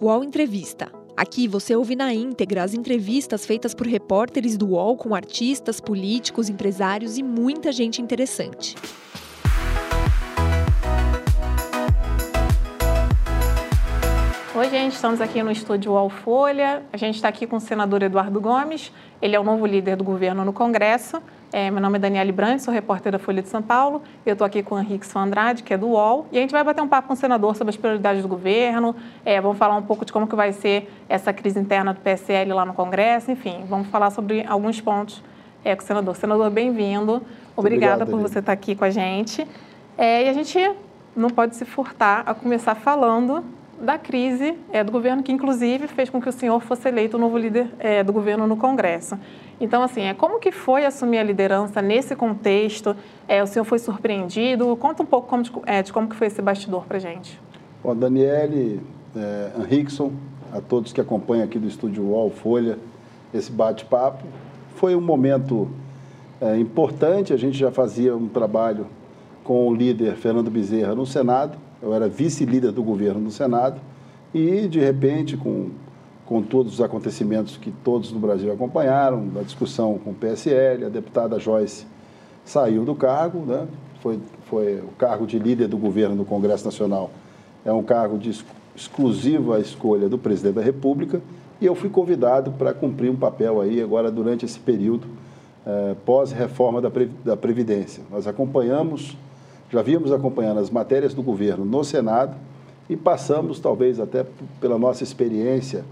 UOL Entrevista. Aqui você ouve na íntegra as entrevistas feitas por repórteres do UOL com artistas, políticos, empresários e muita gente interessante. Oi, gente, estamos aqui no estúdio UOL Folha. A gente está aqui com o senador Eduardo Gomes. Ele é o novo líder do governo no Congresso. É, meu nome é Daniele Brandt, sou repórter da Folha de São Paulo. Eu estou aqui com o Henrique Andrade, que é do UOL. E a gente vai bater um papo com o senador sobre as prioridades do governo. É, vamos falar um pouco de como que vai ser essa crise interna do PSL lá no Congresso. Enfim, vamos falar sobre alguns pontos é, com o senador. Senador, bem-vindo. Obrigada Obrigado, por você estar aqui com a gente. É, e a gente não pode se furtar a começar falando da crise é, do governo, que inclusive fez com que o senhor fosse eleito o novo líder é, do governo no Congresso. Então, assim, é, como que foi assumir a liderança nesse contexto? É, o senhor foi surpreendido? Conta um pouco como de, é, de como que foi esse bastidor para gente. Bom, Daniele, é, Henrickson, a todos que acompanham aqui do Estúdio UOL, Folha, esse bate-papo. Foi um momento é, importante, a gente já fazia um trabalho com o líder Fernando Bezerra no Senado, eu era vice-líder do governo no Senado e, de repente, com, com todos os acontecimentos que todos no Brasil acompanharam, da discussão com o PSL, a deputada Joyce saiu do cargo, né? foi, foi o cargo de líder do governo no Congresso Nacional, é um cargo de exclusivo à escolha do presidente da República e eu fui convidado para cumprir um papel aí agora durante esse período eh, pós-reforma da, da Previdência. Nós acompanhamos já víamos acompanhando as matérias do governo no Senado e passamos, talvez até pela nossa experiência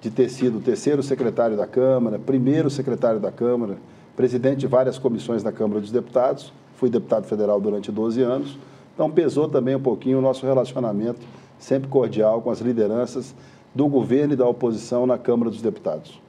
de ter sido terceiro secretário da Câmara, primeiro secretário da Câmara, presidente de várias comissões da Câmara dos Deputados, fui deputado federal durante 12 anos, então pesou também um pouquinho o nosso relacionamento sempre cordial com as lideranças do governo e da oposição na Câmara dos Deputados.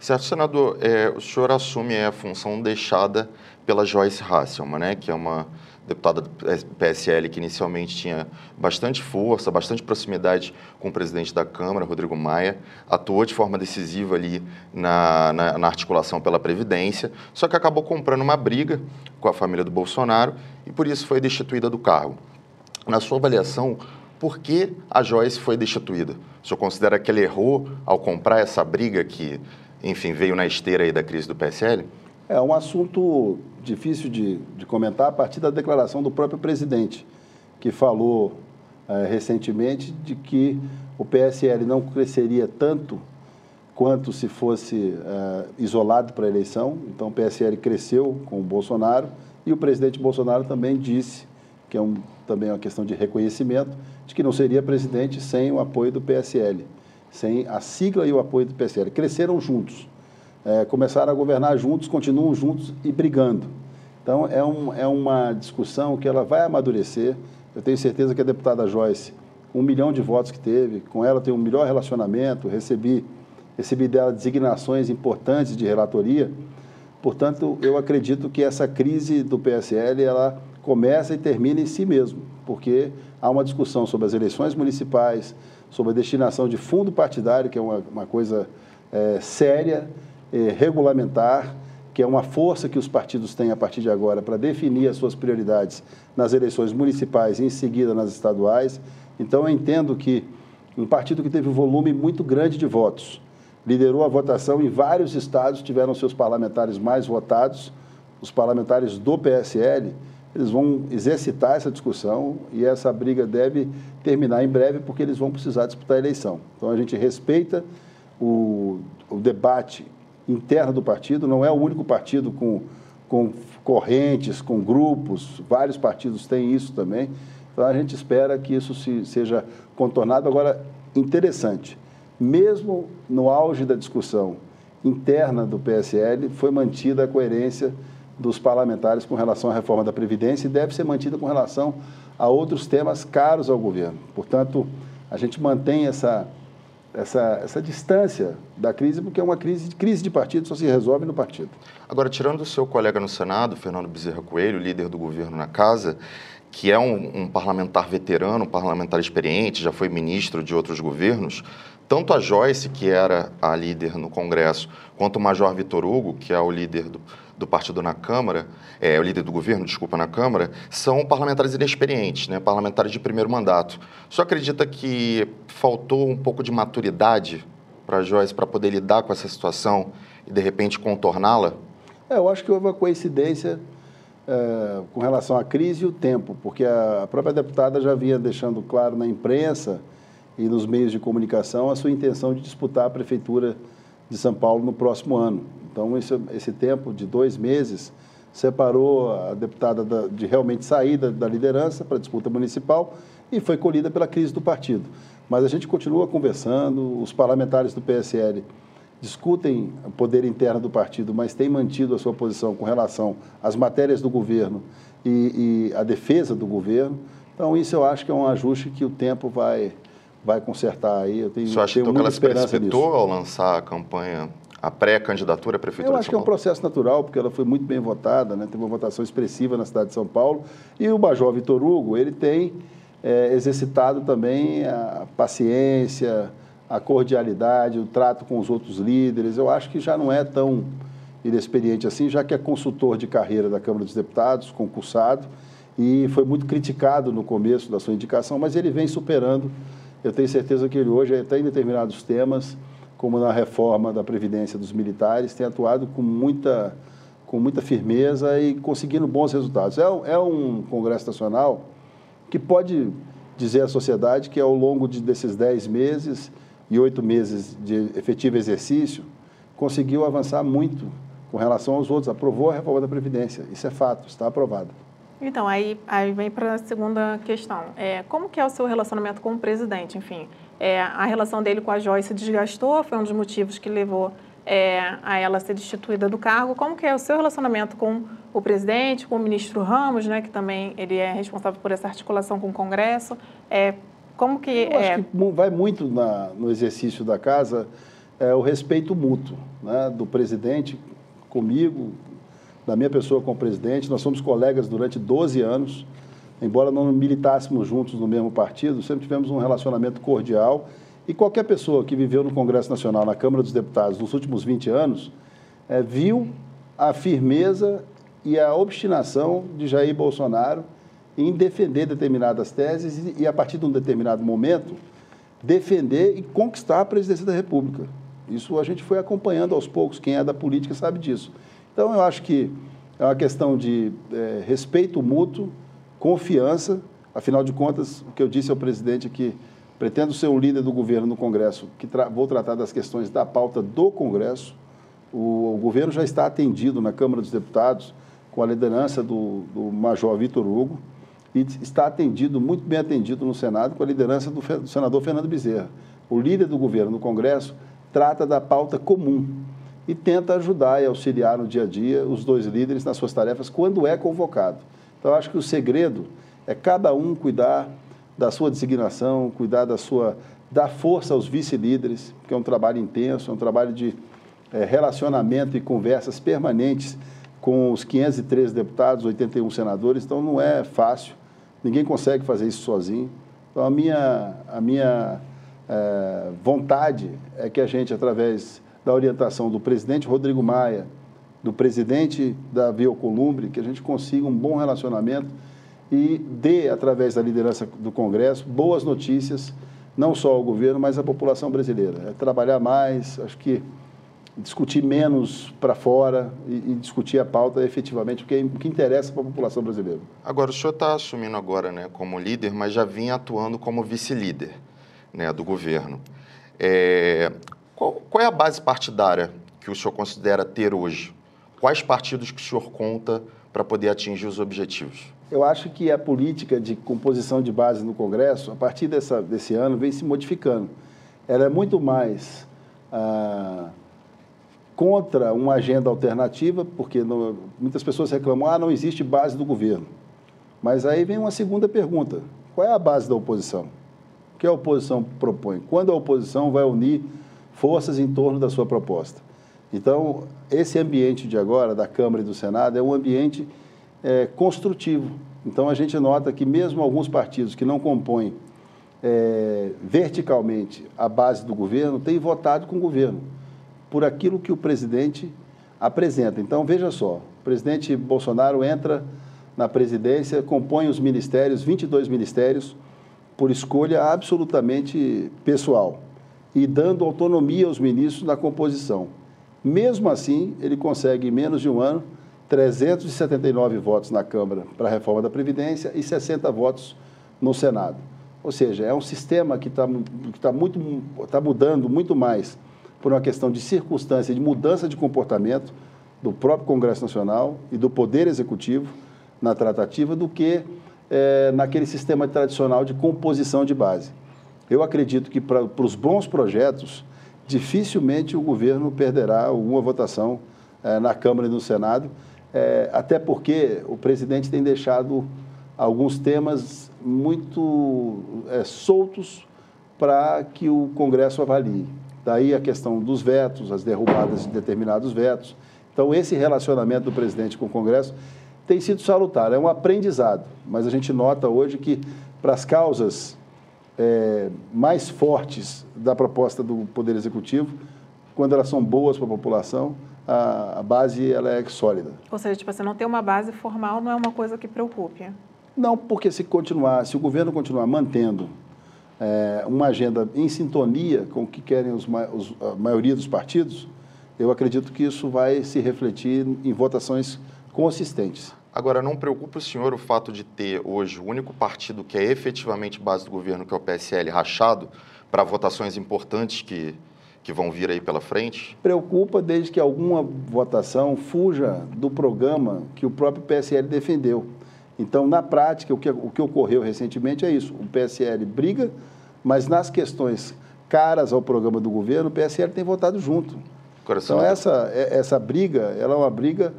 Certo, senador, é, o senhor assume a função deixada pela Joyce Hasselman, né, que é uma deputada do PSL que inicialmente tinha bastante força, bastante proximidade com o presidente da Câmara, Rodrigo Maia, atuou de forma decisiva ali na, na, na articulação pela Previdência, só que acabou comprando uma briga com a família do Bolsonaro e por isso foi destituída do cargo. Na sua avaliação, por que a Joyce foi destituída? O senhor considera que ele errou ao comprar essa briga que, enfim, veio na esteira aí da crise do PSL? É um assunto difícil de, de comentar a partir da declaração do próprio presidente, que falou é, recentemente de que o PSL não cresceria tanto quanto se fosse é, isolado para a eleição. Então, o PSL cresceu com o Bolsonaro e o presidente Bolsonaro também disse, que é um, também uma questão de reconhecimento, de que não seria presidente sem o apoio do PSL, sem a sigla e o apoio do PSL. Cresceram juntos é, começaram a governar juntos, continuam juntos e brigando. Então, é, um, é uma discussão que ela vai amadurecer. Eu tenho certeza que a deputada Joyce, um milhão de votos que teve, com ela tem um melhor relacionamento, recebi, recebi dela designações importantes de relatoria. Portanto, eu acredito que essa crise do PSL, ela começa e termina em si mesmo, porque há uma discussão sobre as eleições municipais, sobre a destinação de fundo partidário, que é uma, uma coisa é, séria, eh, regulamentar, que é uma força que os partidos têm a partir de agora para definir as suas prioridades nas eleições municipais e em seguida nas estaduais. Então, eu entendo que um partido que teve um volume muito grande de votos, liderou a votação em vários estados, tiveram seus parlamentares mais votados, os parlamentares do PSL, eles vão exercitar essa discussão e essa briga deve terminar em breve, porque eles vão precisar disputar a eleição. Então, a gente respeita o, o debate interna do partido, não é o único partido com, com correntes, com grupos, vários partidos têm isso também. Então a gente espera que isso se, seja contornado. Agora, interessante, mesmo no auge da discussão interna do PSL, foi mantida a coerência dos parlamentares com relação à reforma da Previdência e deve ser mantida com relação a outros temas caros ao governo. Portanto, a gente mantém essa essa, essa distância da crise, porque é uma crise, crise de partido, só se resolve no partido. Agora, tirando o seu colega no Senado, Fernando Bezerra Coelho, líder do governo na Casa, que é um, um parlamentar veterano, um parlamentar experiente, já foi ministro de outros governos, tanto a Joyce, que era a líder no Congresso, quanto o Major Vitor Hugo, que é o líder do, do partido na Câmara, é, o líder do governo, desculpa, na Câmara, são parlamentares inexperientes, né, parlamentares de primeiro mandato. Senhor acredita que faltou um pouco de maturidade para a Joyce para poder lidar com essa situação e, de repente, contorná-la? É, eu acho que houve uma coincidência é, com relação à crise e o tempo, porque a própria deputada já vinha deixando claro na imprensa e nos meios de comunicação a sua intenção de disputar a prefeitura de São Paulo no próximo ano. Então, esse, esse tempo de dois meses separou a deputada da, de realmente sair da, da liderança para a disputa municipal e foi colhida pela crise do partido. Mas a gente continua conversando, os parlamentares do PSL discutem o poder interno do partido, mas têm mantido a sua posição com relação às matérias do governo e, e a defesa do governo. Então, isso eu acho que é um ajuste que o tempo vai, vai consertar aí. Eu tenho, Você acha tenho então, que ela se precipitou nisso. ao lançar a campanha, a pré-candidatura à prefeitura Eu acho que é um processo natural, porque ela foi muito bem votada, né? teve uma votação expressiva na cidade de São Paulo. E o Major Vitor Hugo, ele tem é, exercitado também a paciência, a cordialidade, o trato com os outros líderes. Eu acho que já não é tão inexperiente assim, já que é consultor de carreira da Câmara dos Deputados, concursado, e foi muito criticado no começo da sua indicação, mas ele vem superando. Eu tenho certeza que ele hoje, até em determinados temas, como na reforma da Previdência dos militares, tem atuado com muita, com muita firmeza e conseguindo bons resultados. É, é um Congresso Nacional que pode dizer à sociedade que ao longo de, desses dez meses e oito meses de efetivo exercício, conseguiu avançar muito com relação aos outros. Aprovou a reforma da Previdência. Isso é fato, está aprovado. Então, aí, aí vem para a segunda questão. É, como que é o seu relacionamento com o presidente? Enfim, é, a relação dele com a Joyce desgastou, foi um dos motivos que levou é, a ela ser destituída do cargo. Como que é o seu relacionamento com o presidente, com o ministro Ramos, né, que também ele é responsável por essa articulação com o Congresso? É, como que Eu é... acho que vai muito na, no exercício da casa é, o respeito mútuo né, do presidente comigo, da minha pessoa com o presidente. Nós somos colegas durante 12 anos, embora não militássemos juntos no mesmo partido, sempre tivemos um relacionamento cordial. E qualquer pessoa que viveu no Congresso Nacional, na Câmara dos Deputados, nos últimos 20 anos, é, viu a firmeza e a obstinação de Jair Bolsonaro em defender determinadas teses e, a partir de um determinado momento, defender e conquistar a presidência da República. Isso a gente foi acompanhando aos poucos, quem é da política sabe disso. Então, eu acho que é uma questão de é, respeito mútuo, confiança, afinal de contas, o que eu disse ao presidente é que pretendo ser um líder do governo no Congresso, que tra vou tratar das questões da pauta do Congresso. O, o, governo já está atendido na Câmara dos Deputados com a liderança do, do Major Vitor Hugo e está atendido, muito bem atendido no Senado, com a liderança do, do senador Fernando Bezerra. O líder do governo no Congresso trata da pauta comum e tenta ajudar e auxiliar no dia a dia os dois líderes nas suas tarefas quando é convocado. Então, acho que o segredo é cada um cuidar da sua designação, cuidar da sua dar força aos vice-líderes, que é um trabalho intenso, é um trabalho de é, relacionamento e conversas permanentes com os 513 deputados, 81 senadores, então não é fácil. Ninguém consegue fazer isso sozinho. Então, a minha, a minha é, vontade é que a gente, através da orientação do presidente Rodrigo Maia, do presidente da Columbre, que a gente consiga um bom relacionamento e dê, através da liderança do Congresso, boas notícias, não só ao governo, mas à população brasileira. É trabalhar mais, acho que discutir menos para fora e, e, discutir a pauta efetivamente, porque é o que interessa para a população brasileira. Agora, o senhor está assumindo agora né, como líder, mas já vinha atuando como vice-líder né, do governo. É, qual, qual é a base partidária que o senhor considera ter hoje? Quais partidos que o senhor conta para poder atingir os objetivos? Eu acho que a política de composição de base no Congresso, a partir dessa, desse ano, vem se modificando. Ela é muito mais... Ah, contra uma agenda alternativa, porque não, muitas pessoas reclamam, ah, não existe base do governo. Mas aí vem uma segunda pergunta: qual é a base da oposição? O que a oposição propõe? Quando a oposição vai unir forças em torno da sua proposta? Então, esse ambiente de agora, da Câmara e do Senado, é um ambiente é, construtivo. Então, a gente nota que, mesmo alguns partidos que não compõem é, verticalmente a base do governo, têm votado com o governo por aquilo que o presidente apresenta. Então, veja só, o presidente Bolsonaro entra na presidência, compõe os ministérios, 22 ministérios, por escolha absolutamente pessoal e dando autonomia aos ministros na composição. Mesmo assim, ele consegue, em menos de um ano, 379 votos na Câmara para a reforma da Previdência e 60 votos no Senado. Ou seja, é um sistema que está tá muito tá mudando muito mais por uma questão de circunstância, de mudança de comportamento do próprio Congresso Nacional e do Poder Executivo na tratativa do que é, naquele sistema tradicional de composição de base. Eu acredito que para os bons projetos, dificilmente o governo perderá alguma votação é, na Câmara e no Senado, é, até porque o presidente tem deixado alguns temas muito é, soltos para que o Congresso avalie. Daí a questão dos vetos, as derrubadas de determinados vetos. Então, esse relacionamento do presidente com o Congresso tem sido salutar, é um aprendizado, mas a gente nota hoje que para as causas é, mais fortes da proposta do Poder Executivo, quando elas são boas para a população, a, a, base ela é sólida. Ou seja, tipo, você não ter uma base formal não é uma coisa que preocupe? Não, porque se continuar, se o governo continuar mantendo é, uma agenda em sintonia com o que querem os, os, a maioria dos partidos, eu acredito que isso vai se refletir em votações consistentes. Agora, não preocupa o senhor o fato de ter hoje o único partido que é efetivamente base do governo, que é o PSL, rachado, para votações importantes que, que vão vir aí pela frente? Preocupa desde que alguma votação fuja do programa que o próprio PSL defendeu. Então, na prática, o que, o que ocorreu recentemente é isso: o PSL briga, mas nas questões caras ao programa do governo, o PSL tem votado junto. Coração. Então, essa, é, essa briga ela é uma briga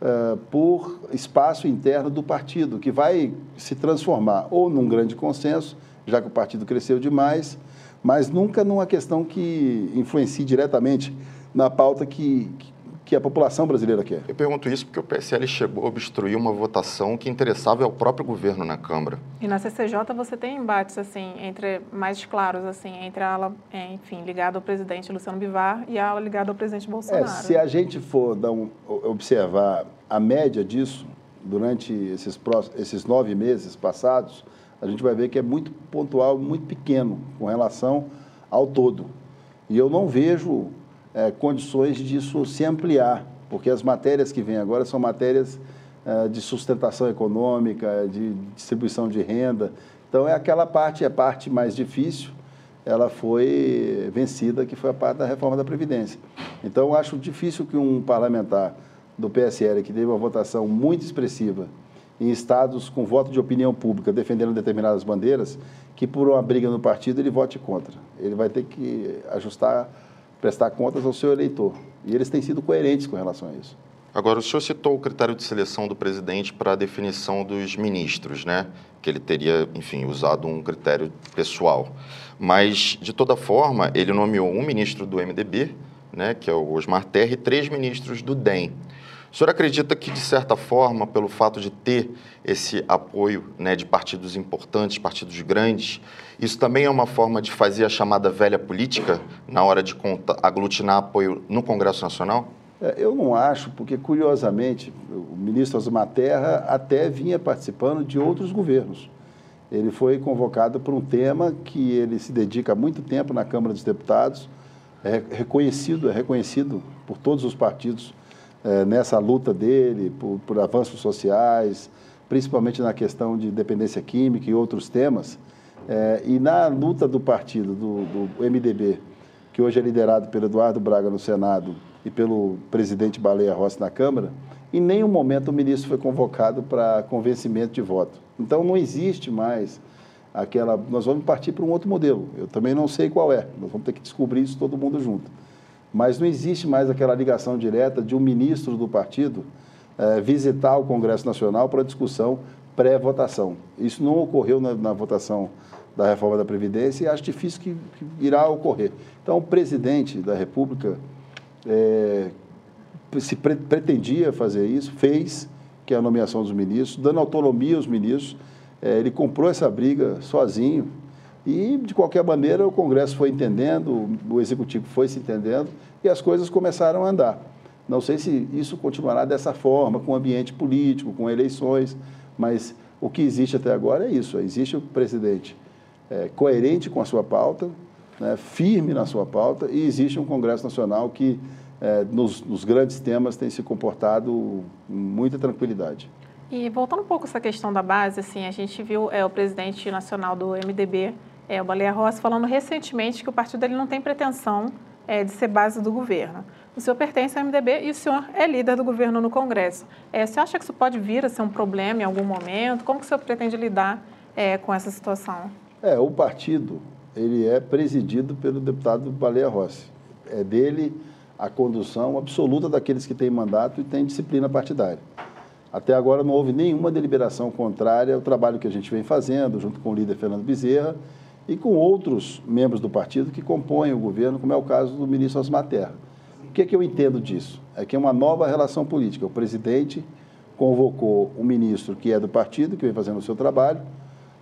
uh, por espaço interno do partido, que vai se transformar ou num grande consenso, já que o partido cresceu demais, mas nunca numa questão que influencie diretamente na pauta que, que a população brasileira quer. Eu pergunto isso porque o PSL chegou a obstruir uma votação que interessava ao próprio governo na Câmara. E na CCJ você tem embates assim entre mais claros assim entre a ala, é, enfim, ligada ao presidente Luciano Bivar e a ala ligada ao presidente Bolsonaro. É, se a gente for dar um, observar a média disso durante esses próximos, esses nove meses passados, a gente vai ver que é muito pontual, muito pequeno com relação ao todo. E eu não vejo é, condições disso se ampliar, porque as matérias que vêm agora são matérias é, de sustentação econômica, de distribuição de renda. Então, é aquela parte, é a parte mais difícil, ela foi vencida, que foi a parte da reforma da Previdência. Então, eu acho difícil que um parlamentar do PSL, que teve uma votação muito expressiva em estados com voto de opinião pública defendendo determinadas bandeiras, que por uma briga no partido ele vote contra. Ele vai ter que ajustar prestar contas ao seu eleitor. E eles têm sido coerentes com relação a isso. Agora, o senhor citou o critério de seleção do presidente para a definição dos ministros, né? Que ele teria, enfim, usado um critério pessoal. Mas, de toda forma, ele nomeou um ministro do MDB, né, que é o Osmar Terra, e três ministros do DEM. O senhor acredita que, de certa forma, pelo fato de ter esse apoio né, de partidos importantes, partidos grandes, isso também é uma forma de fazer a chamada velha política na hora de aglutinar apoio no Congresso Nacional? É, eu não acho, porque, curiosamente, o ministro Osmar Terra até vinha participando de outros governos. Ele foi convocado por um tema que ele se dedica há muito tempo na Câmara dos Deputados, é reconhecido, é reconhecido por todos os partidos é, nessa luta dele por, por, avanços sociais, principalmente na questão de dependência química e outros temas. É, e na luta do partido, do, do, MDB, que hoje é liderado pelo Eduardo Braga no Senado e pelo presidente Baleia Rossi na Câmara, em nenhum momento o ministro foi convocado para convencimento de voto. Então não existe mais aquela. Nós vamos partir para um outro modelo. Eu também não sei qual é. Nós vamos ter que descobrir isso todo mundo junto mas não existe mais aquela ligação direta de um ministro do partido é, visitar o Congresso Nacional para discussão pré-votação. Isso não ocorreu na, na, votação da reforma da Previdência e acho difícil que, que irá ocorrer. Então, o presidente da República é, se pre pretendia fazer isso, fez, que é a nomeação dos ministros, dando autonomia aos ministros. É, ele comprou essa briga sozinho, e, de qualquer maneira, o Congresso foi entendendo, o Executivo foi se entendendo e as coisas começaram a andar. Não sei se isso continuará dessa forma, com o ambiente político, com eleições, mas o que existe até agora é isso. Existe o presidente é, coerente com a sua pauta, né, firme na sua pauta, e existe um Congresso Nacional que, é, nos, nos grandes temas, tem se comportado com muita tranquilidade. E voltando um pouco essa questão da base, assim, a gente viu é, o presidente nacional do MDB, é, o Baleia Rossi, falando recentemente que o partido dele não tem pretensão é, de ser base do governo. O senhor pertence ao MDB e o senhor é líder do governo no Congresso. É, você acha que isso pode vir a ser um problema em algum momento? Como que o senhor pretende lidar é, com essa situação? É, o partido ele é presidido pelo deputado Baleia Rossi. É dele a condução absoluta daqueles que têm mandato e têm disciplina partidária. Até agora não houve nenhuma deliberação contrária ao trabalho que a gente vem fazendo, junto com o líder Fernando Bezerra, e com outros membros do partido que compõem o governo, como é o caso do ministro Osmar Terra. O que, é que eu entendo disso? É que é uma nova relação política. O presidente convocou um ministro que é do partido, que vem fazendo o seu trabalho,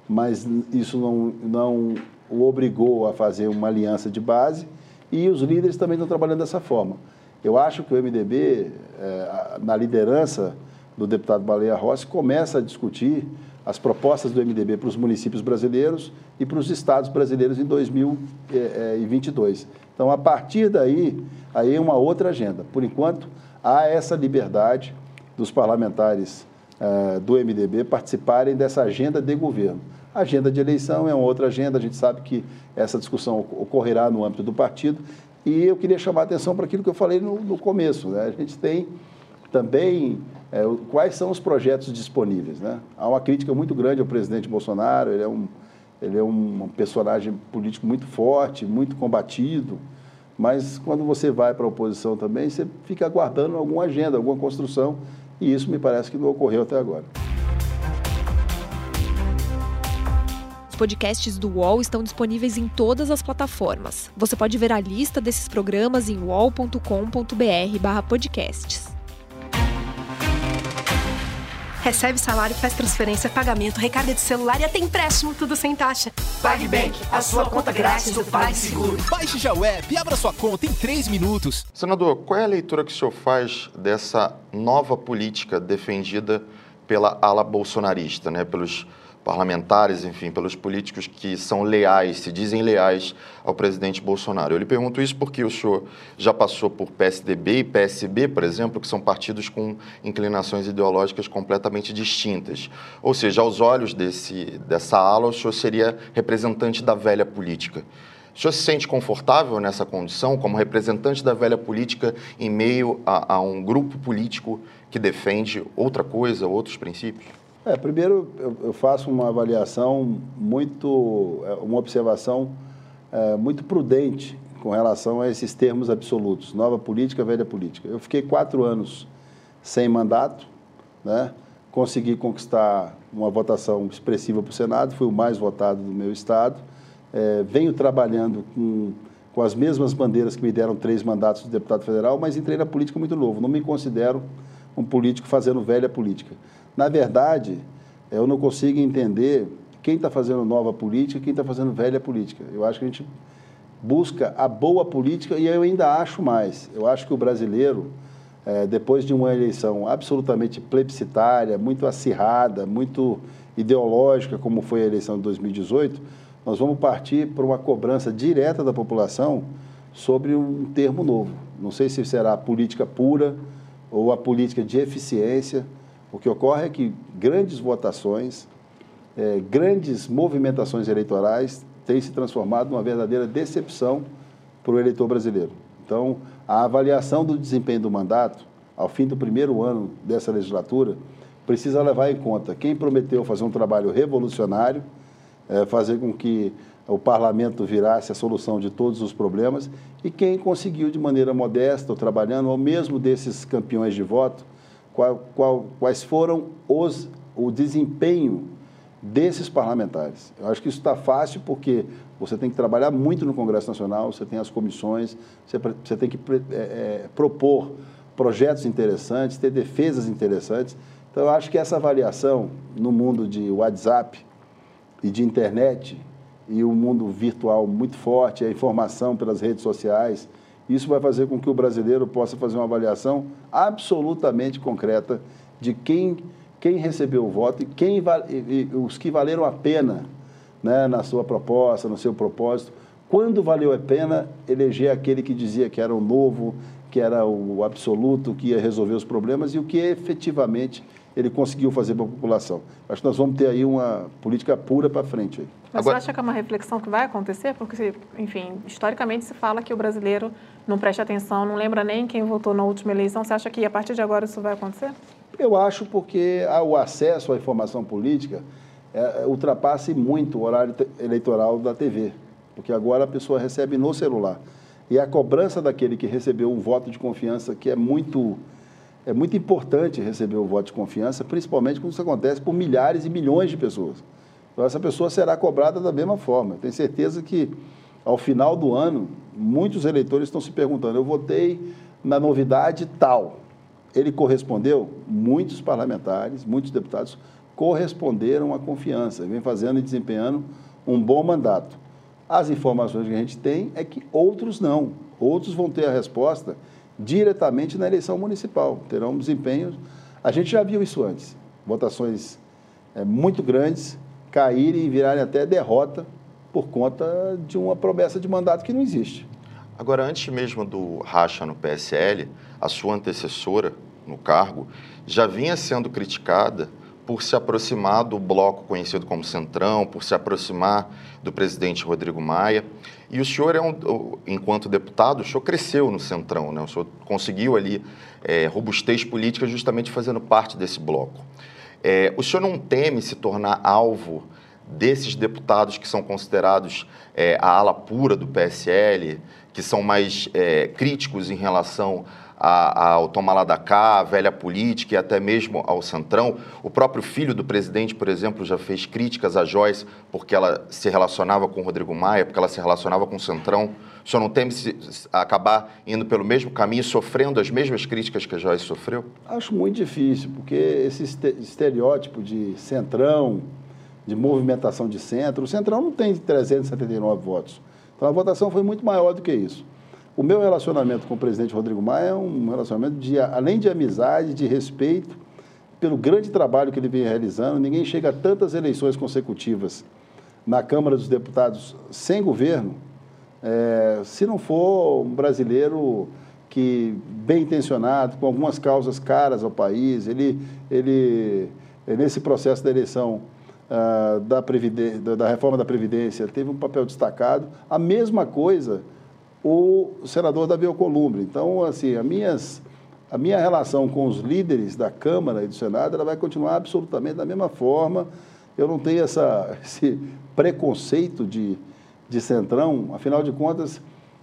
mas isso não, não o obrigou a fazer uma aliança de base e os líderes também estão trabalhando dessa forma. Eu acho que o MDB, é, na liderança do deputado Baleia Rossi, começa a discutir as propostas do MDB para os municípios brasileiros e para os estados brasileiros em 2022. Então, a partir daí, aí é uma outra agenda. Por enquanto, há essa liberdade dos parlamentares uh, do MDB participarem dessa agenda de governo. Agenda de eleição é uma outra agenda, a gente sabe que essa discussão ocorrerá no âmbito do partido. E eu queria chamar a atenção para aquilo que eu falei no, no começo. Né? A gente tem também é, quais são os projetos disponíveis. Né? Há uma crítica muito grande ao presidente Bolsonaro, ele é um, ele é um personagem político muito forte, muito combatido, mas quando você vai para a oposição também, você fica aguardando alguma agenda, alguma construção, e isso me parece que não ocorreu até agora. Os podcasts do UOL estão disponíveis em todas as plataformas. Você pode ver a lista desses programas em uol.com.br/podcasts. Recebe salário, faz transferência, pagamento, recarga de celular e até empréstimo, tudo sem taxa. PagBank, a sua conta grátis do PagSeguro. Baixe já o app e abra sua conta em 3 minutos. Senador, qual é a leitura que o senhor faz dessa nova política defendida pela ala bolsonarista, né? pelos parlamentares, enfim, pelos políticos que são leais, se dizem leais ao presidente Bolsonaro. Eu lhe pergunto isso porque o senhor já passou por PSDB e PSB, por exemplo, que são partidos com inclinações ideológicas completamente distintas. Ou seja, aos olhos desse, dessa ala, o senhor seria representante da velha política. O senhor se sente confortável nessa condição, como representante da velha política, em meio a, a um grupo político que defende outra coisa, outros princípios? É, primeiro eu, faço uma avaliação muito, é, uma observação é, muito prudente com relação a esses termos absolutos, nova política, velha política. Eu fiquei quatro anos sem mandato, né? consegui conquistar uma votação expressiva para o Senado, fui o mais votado do meu estado, é, venho trabalhando com, com as mesmas bandeiras que me deram três mandatos de deputado federal, mas entrei na política muito novo, não me considero um político fazendo velha política. Na verdade, eu não consigo entender quem está fazendo nova política e quem está fazendo velha política. Eu acho que a gente busca a boa política e eu ainda acho mais. Eu acho que o brasileiro, é, depois de uma eleição absolutamente plebiscitária, muito acirrada, muito ideológica, como foi a eleição de 2018, nós vamos partir para uma cobrança direta da população sobre um termo novo. Não sei se será a política pura ou a política de eficiência o que ocorre é que grandes votações, é, grandes movimentações eleitorais têm se transformado numa verdadeira decepção para o eleitor brasileiro. Então, a avaliação do desempenho do mandato, ao fim do primeiro ano dessa legislatura, precisa levar em conta quem prometeu fazer um trabalho revolucionário, é, fazer com que o parlamento virasse a solução de todos os problemas, e quem conseguiu de maneira modesta, ou trabalhando, ou mesmo desses campeões de voto, qual, qual, quais foram os, o desempenho desses parlamentares. Eu acho que isso está fácil porque você tem que trabalhar muito no Congresso Nacional, você tem as comissões, você, você tem que é, é, propor projetos interessantes, ter defesas interessantes. Então, eu acho que essa avaliação no mundo de WhatsApp e de internet e o mundo virtual muito forte, a informação pelas redes sociais Isso vai fazer com que o brasileiro possa fazer uma avaliação absolutamente concreta de quem, quem recebeu o voto e, quem, e, os que valeram a pena né, na sua proposta, no seu propósito. Quando valeu a pena eleger aquele que dizia que era o novo, que era o absoluto, que ia resolver os problemas e o que efetivamente ele conseguiu fazer para a população. Acho que nós vamos ter aí uma política pura para frente. Aí. Mas Agora... você acha que é uma reflexão que vai acontecer? Porque, enfim, historicamente se fala que o brasileiro não presta atenção, não lembra nem quem votou na última eleição. Você acha que a partir de agora isso vai acontecer? Eu acho porque o acesso à informação política é, ultrapassa muito o horário eleitoral da TV. Porque agora a pessoa recebe no celular. E a cobrança daquele que recebeu um voto de confiança que é muito é muito importante receber o voto de confiança, principalmente quando isso acontece por milhares e milhões de pessoas. Então, essa pessoa será cobrada da mesma forma. Eu tenho certeza que, ao final do ano, muitos eleitores estão se perguntando: eu votei na novidade tal. Ele correspondeu? Muitos parlamentares, muitos deputados corresponderam à confiança, vem fazendo e desempenhando um bom mandato. As informações que a gente tem é que outros não. Outros vão ter a resposta diretamente na eleição municipal. Terão desempenhos. A gente já viu isso antes. Votações é, muito grandes caírem e virarem até derrota por conta de uma promessa de mandato que não existe. Agora, antes mesmo do racha no PSL, a sua antecessora no cargo já vinha sendo criticada por se aproximar do bloco conhecido como Centrão, por se aproximar do presidente Rodrigo Maia. E o senhor, é um, enquanto deputado, o senhor cresceu no Centrão, né? o senhor conseguiu ali é, robustez política justamente fazendo parte desse bloco. É, o senhor não teme se tornar alvo desses deputados que são considerados é, a ala pura do PSL, que são mais é, críticos em relação ao Toma lá da cá, a velha política e até mesmo ao Centrão. O próprio filho do presidente, por exemplo, já fez críticas a Joyce porque ela se relacionava com o Rodrigo Maia, porque ela se relacionava com o Centrão. Senhor não teme se, acabar indo pelo mesmo caminho, sofrendo as mesmas críticas que a Joyce sofreu? Acho muito difícil, porque esse estereótipo de Centrão, de movimentação de centro, o Centrão não tem 379 votos. Então a votação foi muito maior do que isso. O meu relacionamento com o presidente Rodrigo Maia é um relacionamento de, além de amizade, de respeito, pelo grande trabalho que ele vem realizando. Ninguém chega a tantas eleições consecutivas na Câmara dos Deputados sem governo, é, se não for um brasileiro que bem intencionado, com algumas causas caras ao país, ele, ele nesse processo da eleição uh, da, da reforma da Previdência, teve um papel destacado. A mesma coisa o senador Davi Alcolumbre. Então, assim, a, minhas, a minha relação com os líderes da Câmara e do Senado ela vai continuar absolutamente da mesma forma. Eu não tenho essa, esse preconceito de, de Centrão, afinal de contas,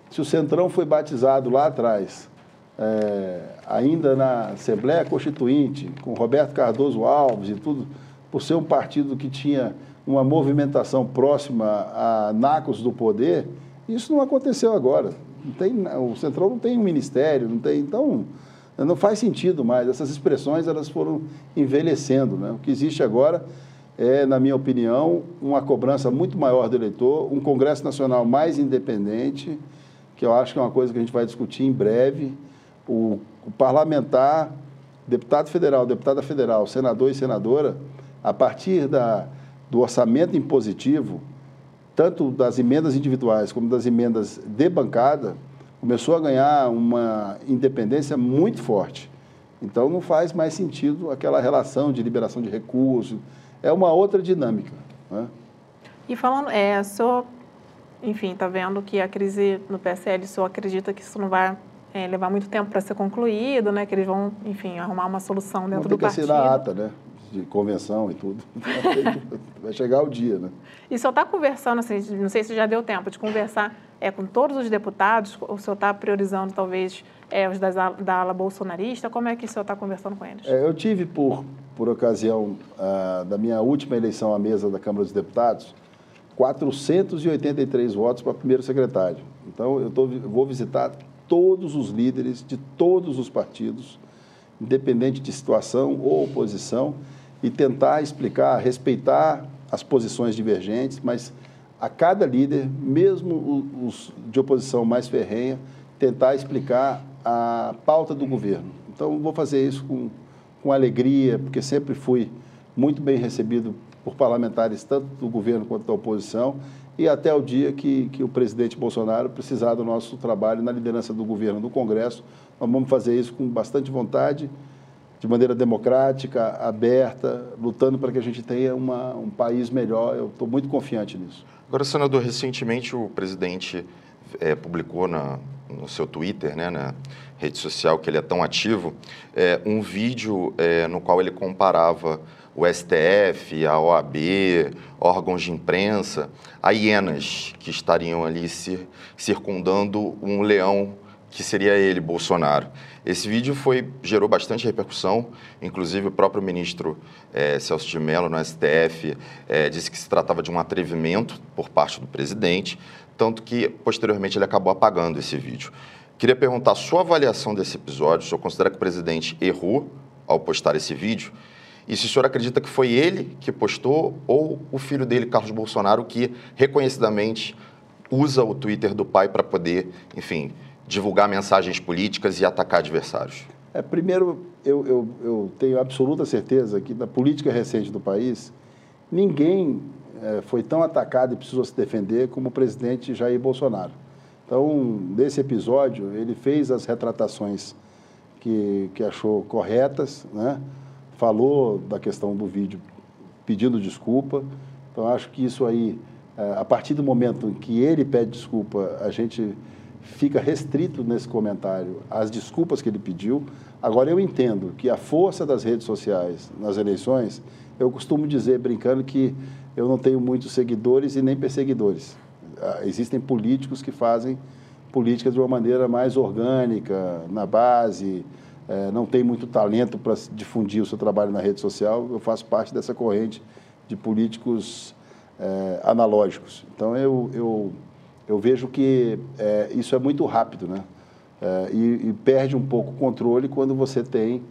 se o Centrão foi batizado lá atrás, é, ainda na Assembleia Constituinte, com Roberto Cardoso Alves e tudo, por ser um partido que tinha uma movimentação próxima a nacos do poder, isso não aconteceu agora. Não tem, o Centrão não tem um ministério, não tem. Então, não faz sentido mais. Essas expressões elas foram envelhecendo. Né? O que existe agora é, na minha opinião, uma cobrança muito maior do eleitor, um Congresso Nacional mais independente, que eu acho que é uma coisa que a gente vai discutir em breve. O, o parlamentar, deputado federal, deputada federal, senador e senadora, a partir da, do orçamento impositivo, tanto das emendas individuais como das emendas de bancada, começou a ganhar uma independência muito forte. Então não faz mais sentido aquela relação de liberação de recursos, é uma outra dinâmica. Né? E falando, é, senhor, enfim, está vendo que a crise no PSL, o senhor acredita que isso não vai é, levar muito tempo para ser concluído, né? Que eles vão, enfim, arrumar uma solução dentro não, do partido. Tem que assinar a ata, né? De convenção e tudo. Vai chegar o dia, né? E o senhor está conversando, assim, não sei se já deu tempo de conversar é, com todos os deputados, ou o senhor está priorizando talvez é, os das, da ala bolsonarista? Como é que o senhor está conversando com eles? É, eu tive, por, por ocasião uh, da minha última eleição à mesa da Câmara dos Deputados, 483 votos para primeiro secretário. Então, eu tô, vou visitar todos os líderes de todos os partidos, independente de situação ou oposição, e tentar explicar, respeitar as posições divergentes, mas a cada líder, mesmo os de oposição mais ferrenha, tentar explicar a pauta do governo. Então, vou fazer isso com, com alegria, porque sempre fui muito bem recebido por parlamentares, tanto do governo quanto da oposição, e até o dia que, que o presidente Bolsonaro precisar do nosso trabalho na liderança do governo, do Congresso. Nós vamos fazer isso com bastante vontade, de maneira democrática, aberta, lutando para que a gente tenha uma, um país melhor. Eu estou muito confiante nisso. Agora, senador, recentemente o presidente é, publicou na, no seu Twitter, né, na rede social que ele é tão ativo, é, um vídeo é, no qual ele comparava o STF, a OAB, órgãos de imprensa, a hienas que estariam ali cir circundando um leão que seria ele, Bolsonaro. Esse vídeo foi, gerou bastante repercussão, inclusive o próprio ministro é, Celso de Mello, no STF, é, disse que se tratava de um atrevimento por parte do presidente, tanto que posteriormente ele acabou apagando esse vídeo. Queria perguntar a sua avaliação desse episódio, o senhor considera que o presidente errou ao postar esse vídeo? E se o senhor acredita que foi ele que postou ou o filho dele, Carlos Bolsonaro, que reconhecidamente usa o Twitter do pai para poder, enfim, divulgar mensagens políticas e atacar adversários? É, primeiro, eu, eu, eu tenho absoluta certeza que na política recente do país, ninguém é, foi tão atacado e precisou se defender como o presidente Jair Bolsonaro. Então, nesse episódio, ele fez as retratações que, que achou corretas, né? falou da questão do vídeo pedindo desculpa. Então, acho que isso aí, é, a partir do momento em que ele pede desculpa, a gente fica restrito nesse comentário às desculpas que ele pediu. Agora, eu entendo que a força das redes sociais nas eleições, eu costumo dizer, brincando, que eu não tenho muitos seguidores e nem perseguidores. Ah, existem políticos que fazem políticas de uma maneira mais orgânica, na base, é, não tem muito talento para difundir o seu trabalho na rede social. Eu faço parte dessa corrente de políticos é, analógicos. Então, eu, eu, eu vejo que é, isso é muito rápido, né? É, e, e, perde um pouco o controle quando você tem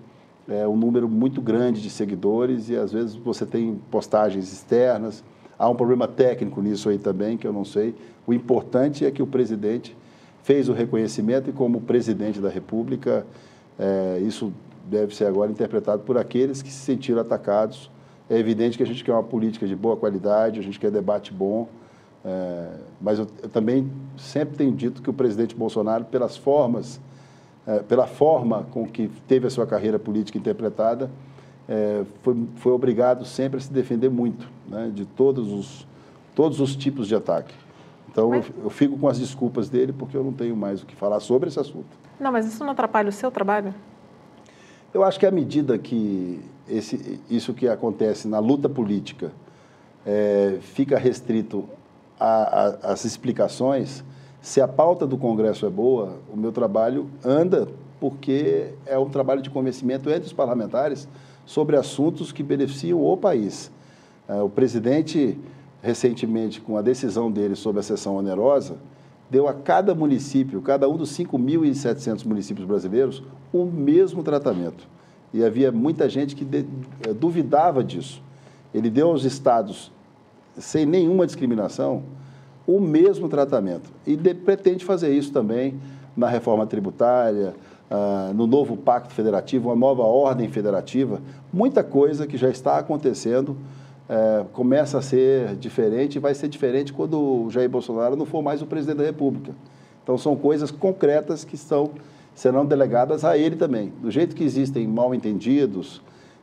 é, um número muito grande de seguidores e às vezes você tem postagens externas. Há um problema técnico nisso aí também, que eu não sei. O importante é que o presidente fez o reconhecimento e, como presidente da República, é, isso deve ser agora interpretado por aqueles que se sentiram atacados. É evidente que a gente quer uma política de boa qualidade, a gente quer debate bom, é, mas eu, eu, também sempre tenho dito que o presidente Bolsonaro, pelas formas é, pela forma com que teve a sua carreira política interpretada, é, foi, foi obrigado sempre a se defender muito né, de todos os, todos os tipos de ataque. Então, mas... eu, eu, fico com as desculpas dele porque eu não tenho mais o que falar sobre esse assunto. Não, mas isso não atrapalha o seu trabalho? Eu acho que à medida que esse, isso que acontece na luta política é, fica restrito às explicações, se a pauta do Congresso é boa, o meu trabalho anda porque é um trabalho de convencimento entre os parlamentares sobre assuntos que beneficiam o país. É, o presidente, recentemente, com a decisão dele sobre a sessão onerosa, deu a cada município, cada um dos 5.700 municípios brasileiros, o mesmo tratamento. E havia muita gente que é, duvidava disso. Ele deu aos estados, sem nenhuma discriminação, o mesmo tratamento. E de, pretende fazer isso também na reforma tributária, ah, no novo pacto federativo, uma nova ordem federativa. Muita coisa que já está acontecendo eh, começa a ser diferente e vai ser diferente quando o Jair Bolsonaro não for mais o presidente da República. Então, são coisas concretas que estão, serão delegadas a ele também. Do jeito que existem mal entendidos,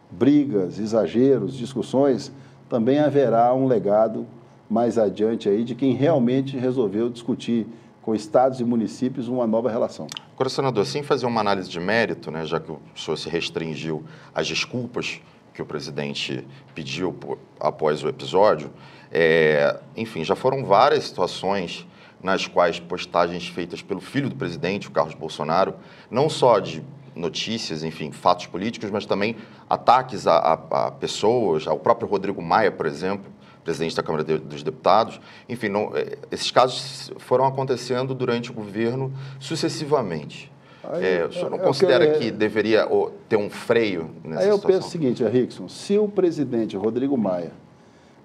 brigas, exageros, discussões, também haverá um legado mais adiante aí de quem realmente resolveu discutir com estados e municípios uma nova relação. Agora, senador, sem fazer uma análise de mérito, né, já que o senhor se restringiu às desculpas que o presidente pediu após o episódio, é, enfim, já foram várias situações nas quais postagens feitas pelo filho do presidente, o Carlos Bolsonaro, não só de notícias, enfim, fatos políticos, mas também ataques a, a, a pessoas, ao próprio Rodrigo Maia, por exemplo, presidente da Câmara de, dos Deputados. Enfim, não, é, esses casos foram acontecendo durante o governo sucessivamente. Aí, é, o senhor não considera que, que deveria ter um freio nessa aí eu situação? penso o seguinte, Rickson, se o presidente Rodrigo Maia,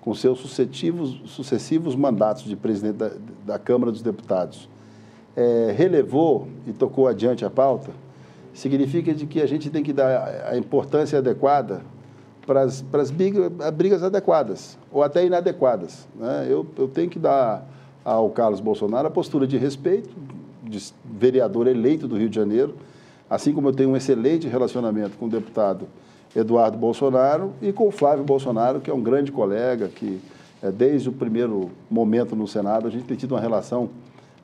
com seus sucessivos, sucessivos mandatos de presidente da, da Câmara dos Deputados, é, relevou e tocou adiante a pauta, significa de que a gente tem que dar a importância adequada para as brigas, brigas adequadas ou até inadequadas. Né? Eu, eu tenho que dar ao Carlos Bolsonaro a postura de respeito, de vereador eleito do Rio de Janeiro, assim como eu tenho um excelente relacionamento com o deputado Eduardo Bolsonaro e com o Flávio Bolsonaro, que é um grande colega, que é, desde o primeiro momento no Senado a gente tem tido uma relação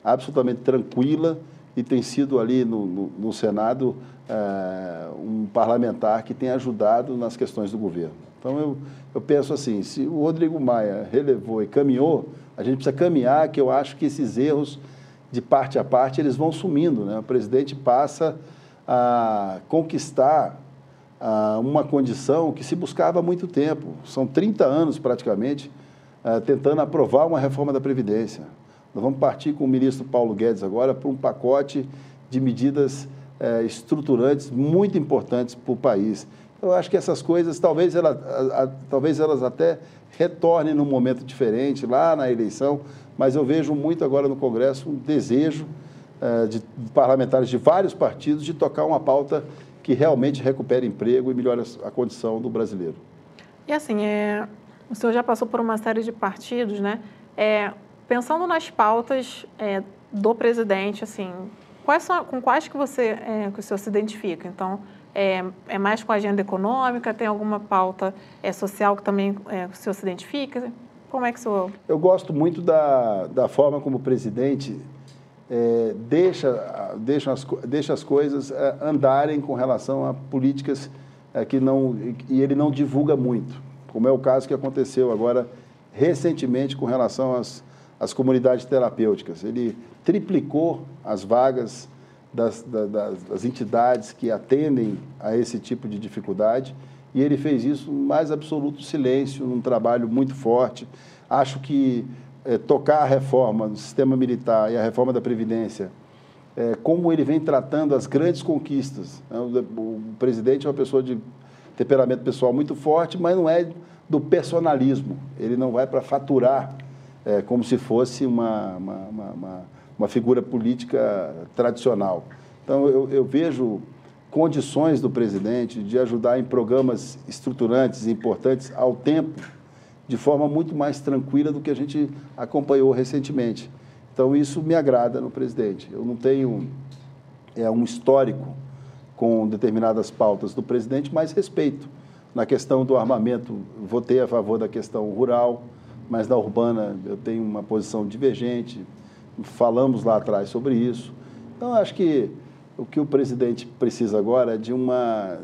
absolutamente tranquila e tem sido ali no, no, no Senado é, um parlamentar que tem ajudado nas questões do governo. Então eu, eu penso assim, se o Rodrigo Maia relevou e caminhou, a gente precisa caminhar, que eu acho que esses erros de parte a parte eles vão sumindo. Né? O presidente passa a conquistar a uma condição que se buscava há muito tempo. São 30 anos praticamente uh, tentando aprovar uma reforma da Previdência. Nós vamos partir com o ministro Paulo Guedes agora para um pacote de medidas uh, estruturantes muito importantes para o país. Eu acho que essas coisas, talvez, ela, a, a, talvez elas até retornem num momento diferente, lá na eleição, mas eu vejo muito agora no Congresso um desejo uh, de parlamentares de vários partidos de tocar uma pauta que realmente recupere emprego e melhore a condição do brasileiro. E assim, é, o senhor já passou por uma série de partidos, né? É, pensando nas pautas é, do presidente, assim, quais são, com quais que você é, que o senhor se identifica? Então, é, é, mais com a agenda econômica? Tem alguma pauta é, social que também é, o senhor se identifica? Como é que o senhor... Eu gosto muito da, da forma como o presidente é, deixa, deixa, as, deixa as coisas é, andarem com relação a políticas é, que não. e ele não divulga muito, como é o caso que aconteceu agora recentemente com relação às, às comunidades terapêuticas. Ele triplicou as vagas das, das, das entidades que atendem a esse tipo de dificuldade e ele fez isso no mais absoluto silêncio, num trabalho muito forte. Acho que é, tocar a reforma do sistema militar e a reforma da Previdência, é, como ele vem tratando as grandes conquistas. Né? O, o, presidente é uma pessoa de temperamento pessoal muito forte, mas não é do personalismo. Ele não vai para faturar é, como se fosse uma, uma, uma, uma, figura política tradicional. Então, eu, eu vejo condições do presidente de ajudar em programas estruturantes, importantes, ao tempo de forma muito mais tranquila do que a gente acompanhou recentemente. Então, isso me agrada no presidente. Eu não tenho é, um histórico com determinadas pautas do presidente, mas respeito. Na questão do armamento, votei a favor da questão rural, mas na urbana eu tenho uma posição divergente. Falamos lá atrás sobre isso. Então, acho que o que o presidente precisa agora é de uma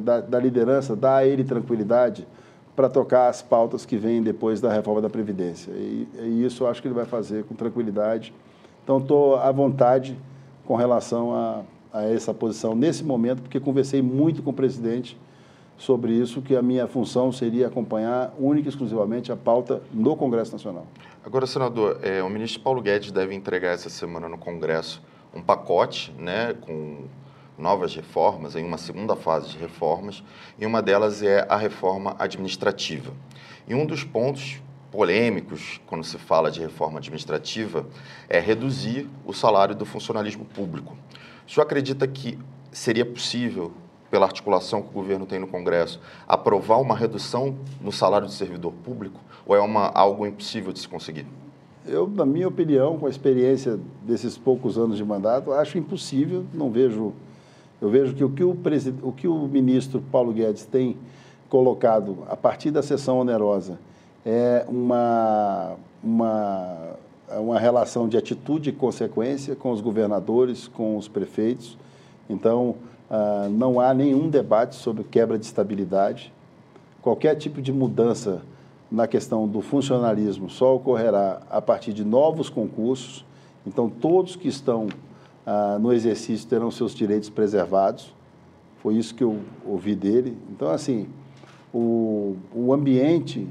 da, da liderança, dar a ele tranquilidade para tocar as pautas que vêm depois da reforma da Previdência. E, e isso eu acho que ele vai fazer com tranquilidade. Então, estou à vontade com relação a, a essa posição nesse momento, porque conversei muito com o presidente sobre isso, que a minha função seria acompanhar única e exclusivamente a pauta no Congresso Nacional. Agora, senador, é, o ministro Paulo Guedes deve entregar essa semana no Congresso um pacote né, com novas reformas, em uma segunda fase de reformas, e uma delas é a reforma administrativa. E um dos pontos polêmicos quando se fala de reforma administrativa é reduzir o salário do funcionalismo público. O senhor acredita que seria possível, pela articulação que o governo tem no Congresso, aprovar uma redução no salário do servidor público ou é uma, algo impossível de se conseguir? Eu, na minha opinião, com a experiência desses poucos anos de mandato, acho impossível, não vejo eu vejo que o que o, o, que o ministro Paulo Guedes tem colocado a partir da sessão onerosa é uma, uma, uma relação de atitude e consequência com os governadores, com os prefeitos. Então, ah, não há nenhum debate sobre quebra de estabilidade. Qualquer tipo de mudança na questão do funcionalismo só ocorrerá a partir de novos concursos. Então, todos que estão ah, no exercício terão seus direitos preservados. Foi isso que eu ouvi dele. Então, assim, o, o ambiente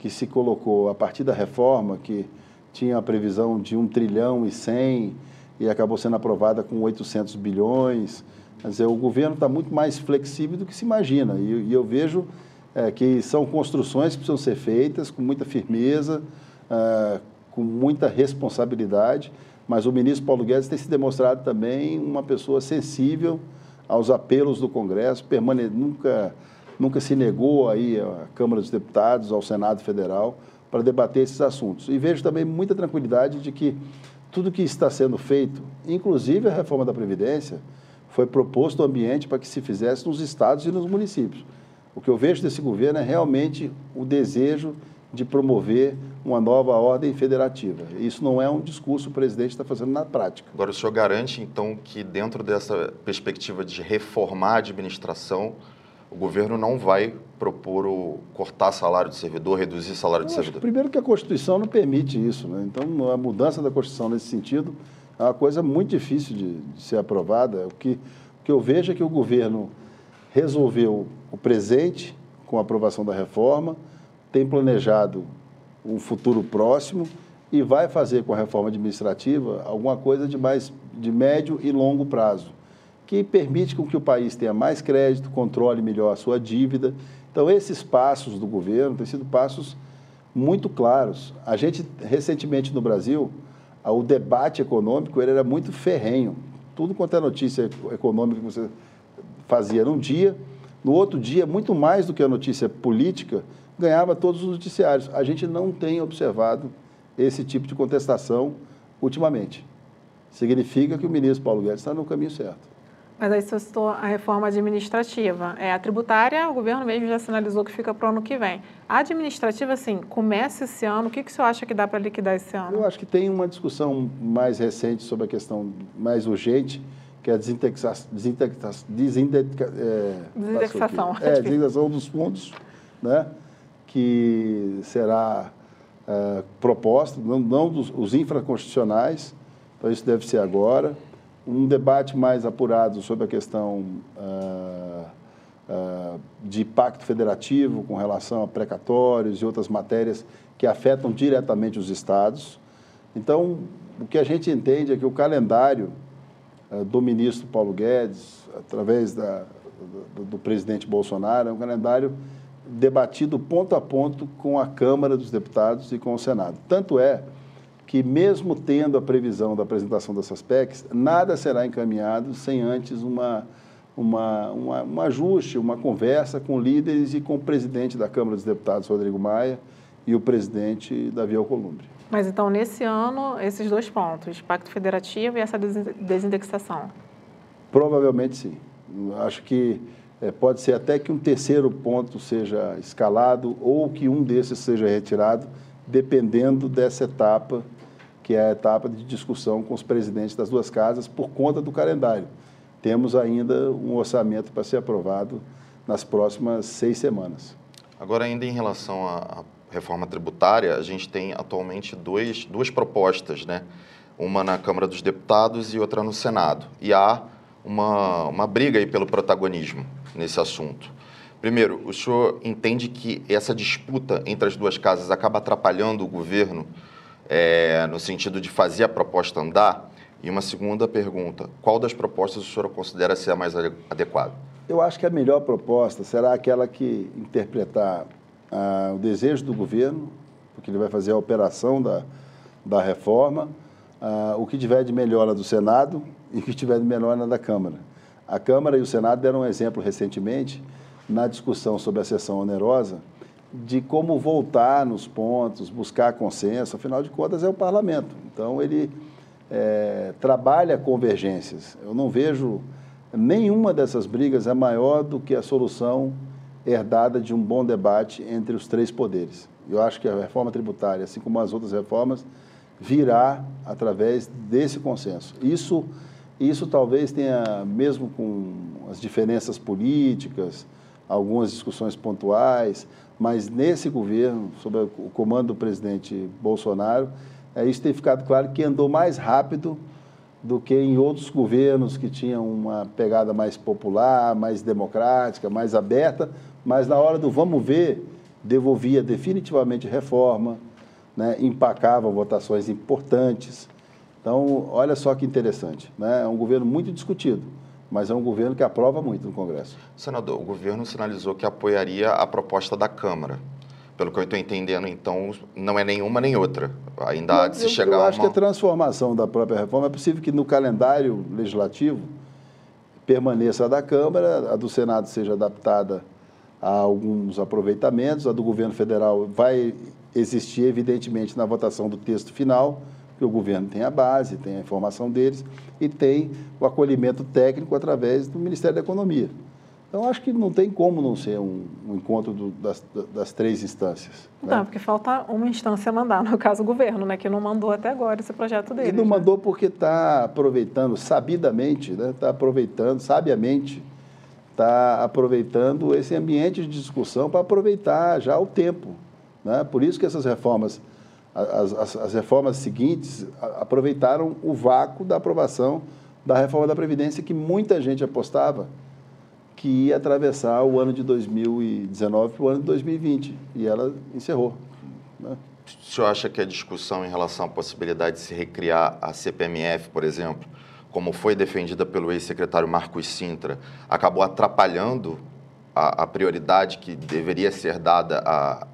que se colocou a partir da reforma, que tinha a previsão de 1 trilhão e 100 e acabou sendo aprovada com 800 bilhões. Quer dizer, o governo está muito mais flexível do que se imagina. E, e eu vejo é, que são construções que precisam ser feitas com muita firmeza, é, com muita responsabilidade mas o ministro Paulo Guedes tem se demonstrado também uma pessoa sensível aos apelos do Congresso, permane nunca, nunca se negou aí à Câmara dos Deputados, ao Senado Federal, para debater esses assuntos. E vejo também muita tranquilidade de que tudo que está sendo feito, inclusive a reforma da Previdência, foi proposto o ambiente para que se fizesse nos estados e nos municípios. O que eu vejo desse governo é realmente o desejo de promover uma nova ordem federativa. Isso não é um discurso que o presidente está fazendo na prática. Agora, o senhor garante, então, que dentro dessa perspectiva de reformar a administração, o governo não vai propor o cortar salário de servidor, reduzir salário de servidor? Primeiro que a Constituição não permite isso. Né? Então, a mudança da Constituição nesse sentido é uma coisa muito difícil de, de ser aprovada. O que, o que eu vejo é que o governo resolveu o presente com a aprovação da reforma, tem planejado um futuro próximo e vai fazer com a reforma administrativa alguma coisa de mais de médio e longo prazo, que permite com que o país tenha mais crédito, controle melhor a sua dívida. Então, esses passos do governo têm sido passos muito claros. A gente, recentemente no Brasil, o debate econômico ele era muito ferrenho. Tudo quanto é notícia econômica que você fazia num dia, no outro dia, muito mais do que a notícia política, ganhava todos os noticiários. A gente não tem observado esse tipo de contestação ultimamente. Significa que o ministro Paulo Guedes está no caminho certo. Mas aí você citou a reforma administrativa. É, a tributária, o governo mesmo já sinalizou que fica para o ano que vem. A administrativa, assim, começa esse ano. O que, que o senhor acha que dá para liquidar esse ano? Eu acho que tem uma discussão mais recente sobre a questão mais urgente, que é a desindexação, desindexação, é, desindexação. É, desindexação dos fundos, né? que será é, proposta, não, não dos, os infraconstitucionais, então isso deve ser agora. Um debate mais apurado sobre a questão uh, uh, de pacto federativo com relação a precatórios e outras matérias que afetam diretamente os estados. Então, o que a gente entende é que o calendário uh, do ministro Paulo Guedes, através da, do, do presidente Bolsonaro, é um calendário debatido ponto a ponto com a Câmara dos Deputados e com o Senado. Tanto é que, mesmo tendo a previsão da apresentação dessas PECs, nada será encaminhado sem antes uma, uma, uma, um ajuste, uma conversa com líderes e com o presidente da Câmara dos Deputados, Rodrigo Maia, e o presidente Davi Alcolumbre. Mas então, nesse ano, esses dois pontos, Pacto Federativo e essa desindexação? Provavelmente sim. Acho que é, pode ser até que um terceiro ponto seja escalado ou que um desses seja retirado, dependendo dessa etapa, que é a etapa de discussão com os presidentes das duas casas, por conta do calendário. Temos ainda um orçamento para ser aprovado nas próximas seis semanas. Agora, ainda em relação à reforma tributária, a gente tem atualmente dois, duas propostas, né? Uma na Câmara dos Deputados e outra no Senado. E há uma, uma briga aí pelo protagonismo nesse assunto. Primeiro, o senhor entende que essa disputa entre as duas casas acaba atrapalhando o governo é, no sentido de fazer a proposta andar? E uma segunda pergunta: qual das propostas o senhor considera ser a mais adequada? Eu acho que a melhor proposta será aquela que interpretar ah, o desejo do governo, porque ele vai fazer a operação da, da reforma, ah, o que tiver de melhor do Senado e o que tiver de melhor na da Câmara. A Câmara e o Senado deram um exemplo recentemente na discussão sobre a sessão onerosa de como voltar nos pontos, buscar consenso, afinal de contas é o parlamento. Então ele é, trabalha convergências. Eu não vejo nenhuma dessas brigas é maior do que a solução herdada de um bom debate entre os três poderes. Eu acho que a reforma tributária, assim como as outras reformas, virá através desse consenso. Isso isso talvez tenha, mesmo com as diferenças políticas, algumas discussões pontuais, mas nesse governo, sob o comando do presidente Bolsonaro, é, isso tem ficado claro que andou mais rápido do que em outros governos que tinham uma pegada mais popular, mais democrática, mais aberta, mas na hora do vamos ver, devolvia definitivamente reforma, né, empacava votações importantes. Então, olha só que interessante. Né? É um governo muito discutido, mas é um governo que aprova muito no Congresso. Senador, o governo sinalizou que apoiaria a proposta da Câmara. Pelo que eu estou entendendo, então, não é nenhuma nem outra. Ainda há de se eu, chegar eu a acho uma... que a transformação da própria reforma é possível que no calendário legislativo permaneça a da Câmara, a do Senado seja adaptada a alguns aproveitamentos, a do governo federal vai existir, evidentemente, na votação do texto final, que o governo tem a base, tem a informação deles e tem o acolhimento técnico através do Ministério da Economia. Então, acho que não tem como não ser um, um encontro do, das, das, três instâncias. Não, né? porque falta uma instância mandar, no caso o governo, né, que não mandou até agora esse projeto dele. E não né? mandou porque está aproveitando sabidamente, está né, tá aproveitando sabiamente, está aproveitando esse ambiente de discussão para aproveitar já o tempo. Né? Por isso que essas reformas, as, as, as reformas seguintes, aproveitaram o vácuo da aprovação da reforma da Previdência que muita gente apostava que ia atravessar o ano de 2019 para o ano de 2020. E ela encerrou. Né? O senhor acha que a discussão em relação à possibilidade de se recriar a CPMF, por exemplo, como foi defendida pelo ex-secretário Marcos Sintra, acabou atrapalhando a, a, prioridade que deveria ser dada à